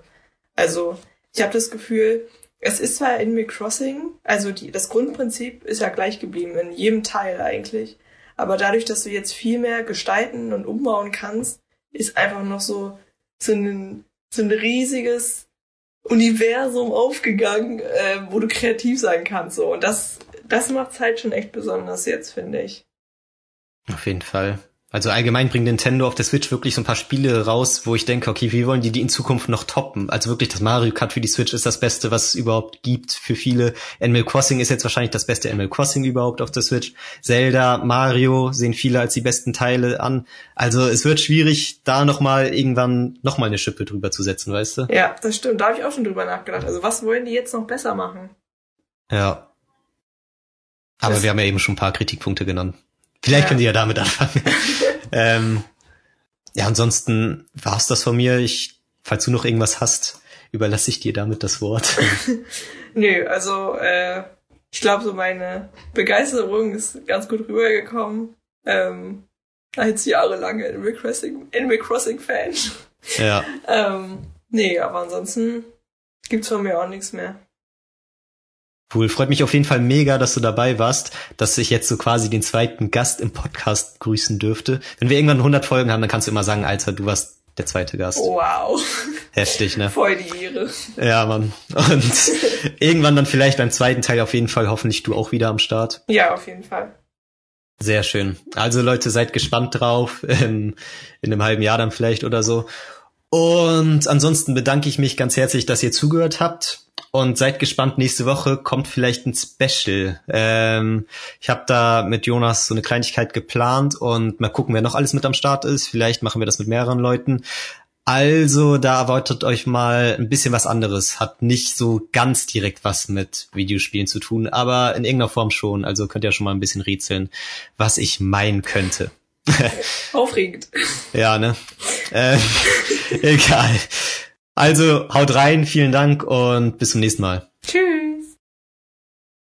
Also ich habe das Gefühl, es ist zwar Animal Crossing, also die, das Grundprinzip ist ja gleich geblieben, in jedem Teil eigentlich. Aber dadurch, dass du jetzt viel mehr gestalten und umbauen kannst, ist einfach noch so, so ein, so ein riesiges Universum aufgegangen, äh, wo du kreativ sein kannst. So. Und das, das macht's halt schon echt besonders jetzt, finde ich. Auf jeden Fall. Also allgemein bringt Nintendo auf der Switch wirklich so ein paar Spiele raus, wo ich denke, okay, wie wollen die die in Zukunft noch toppen? Also wirklich das Mario Kart für die Switch ist das Beste, was es überhaupt gibt für viele. Animal Crossing ist jetzt wahrscheinlich das beste Animal Crossing überhaupt auf der Switch. Zelda, Mario sehen viele als die besten Teile an. Also es wird schwierig, da nochmal irgendwann nochmal eine Schippe drüber zu setzen, weißt du? Ja, das stimmt. Da habe ich auch schon drüber nachgedacht. Also was wollen die jetzt noch besser machen? Ja. Aber das wir haben ja eben schon ein paar Kritikpunkte genannt. Vielleicht ja. könnt ihr ja damit anfangen. ähm, ja, ansonsten war's das von mir. Ich, falls du noch irgendwas hast, überlasse ich dir damit das Wort. Nö, also äh, ich glaube, so meine Begeisterung ist ganz gut rübergekommen. Ähm, als jahrelange Animal Crossing, Animal Crossing Fan. Ja. ähm, nee, aber ansonsten gibt's von mir auch nichts mehr. Cool, freut mich auf jeden Fall mega, dass du dabei warst, dass ich jetzt so quasi den zweiten Gast im Podcast grüßen dürfte. Wenn wir irgendwann 100 Folgen haben, dann kannst du immer sagen, Alter, du warst der zweite Gast. Wow. Heftig, ne? Voll die Ehre. Ja, Mann. Und irgendwann dann vielleicht beim zweiten Teil auf jeden Fall hoffentlich du auch wieder am Start. Ja, auf jeden Fall. Sehr schön. Also Leute, seid gespannt drauf, ähm, in einem halben Jahr dann vielleicht oder so. Und ansonsten bedanke ich mich ganz herzlich, dass ihr zugehört habt. Und seid gespannt, nächste Woche kommt vielleicht ein Special. Ähm, ich habe da mit Jonas so eine Kleinigkeit geplant und mal gucken, wer noch alles mit am Start ist. Vielleicht machen wir das mit mehreren Leuten. Also, da erwartet euch mal ein bisschen was anderes. Hat nicht so ganz direkt was mit Videospielen zu tun, aber in irgendeiner Form schon. Also könnt ihr schon mal ein bisschen rätseln, was ich meinen könnte. Aufregend. ja, ne? Äh, egal. Also haut rein, vielen Dank und bis zum nächsten Mal. Tschüss.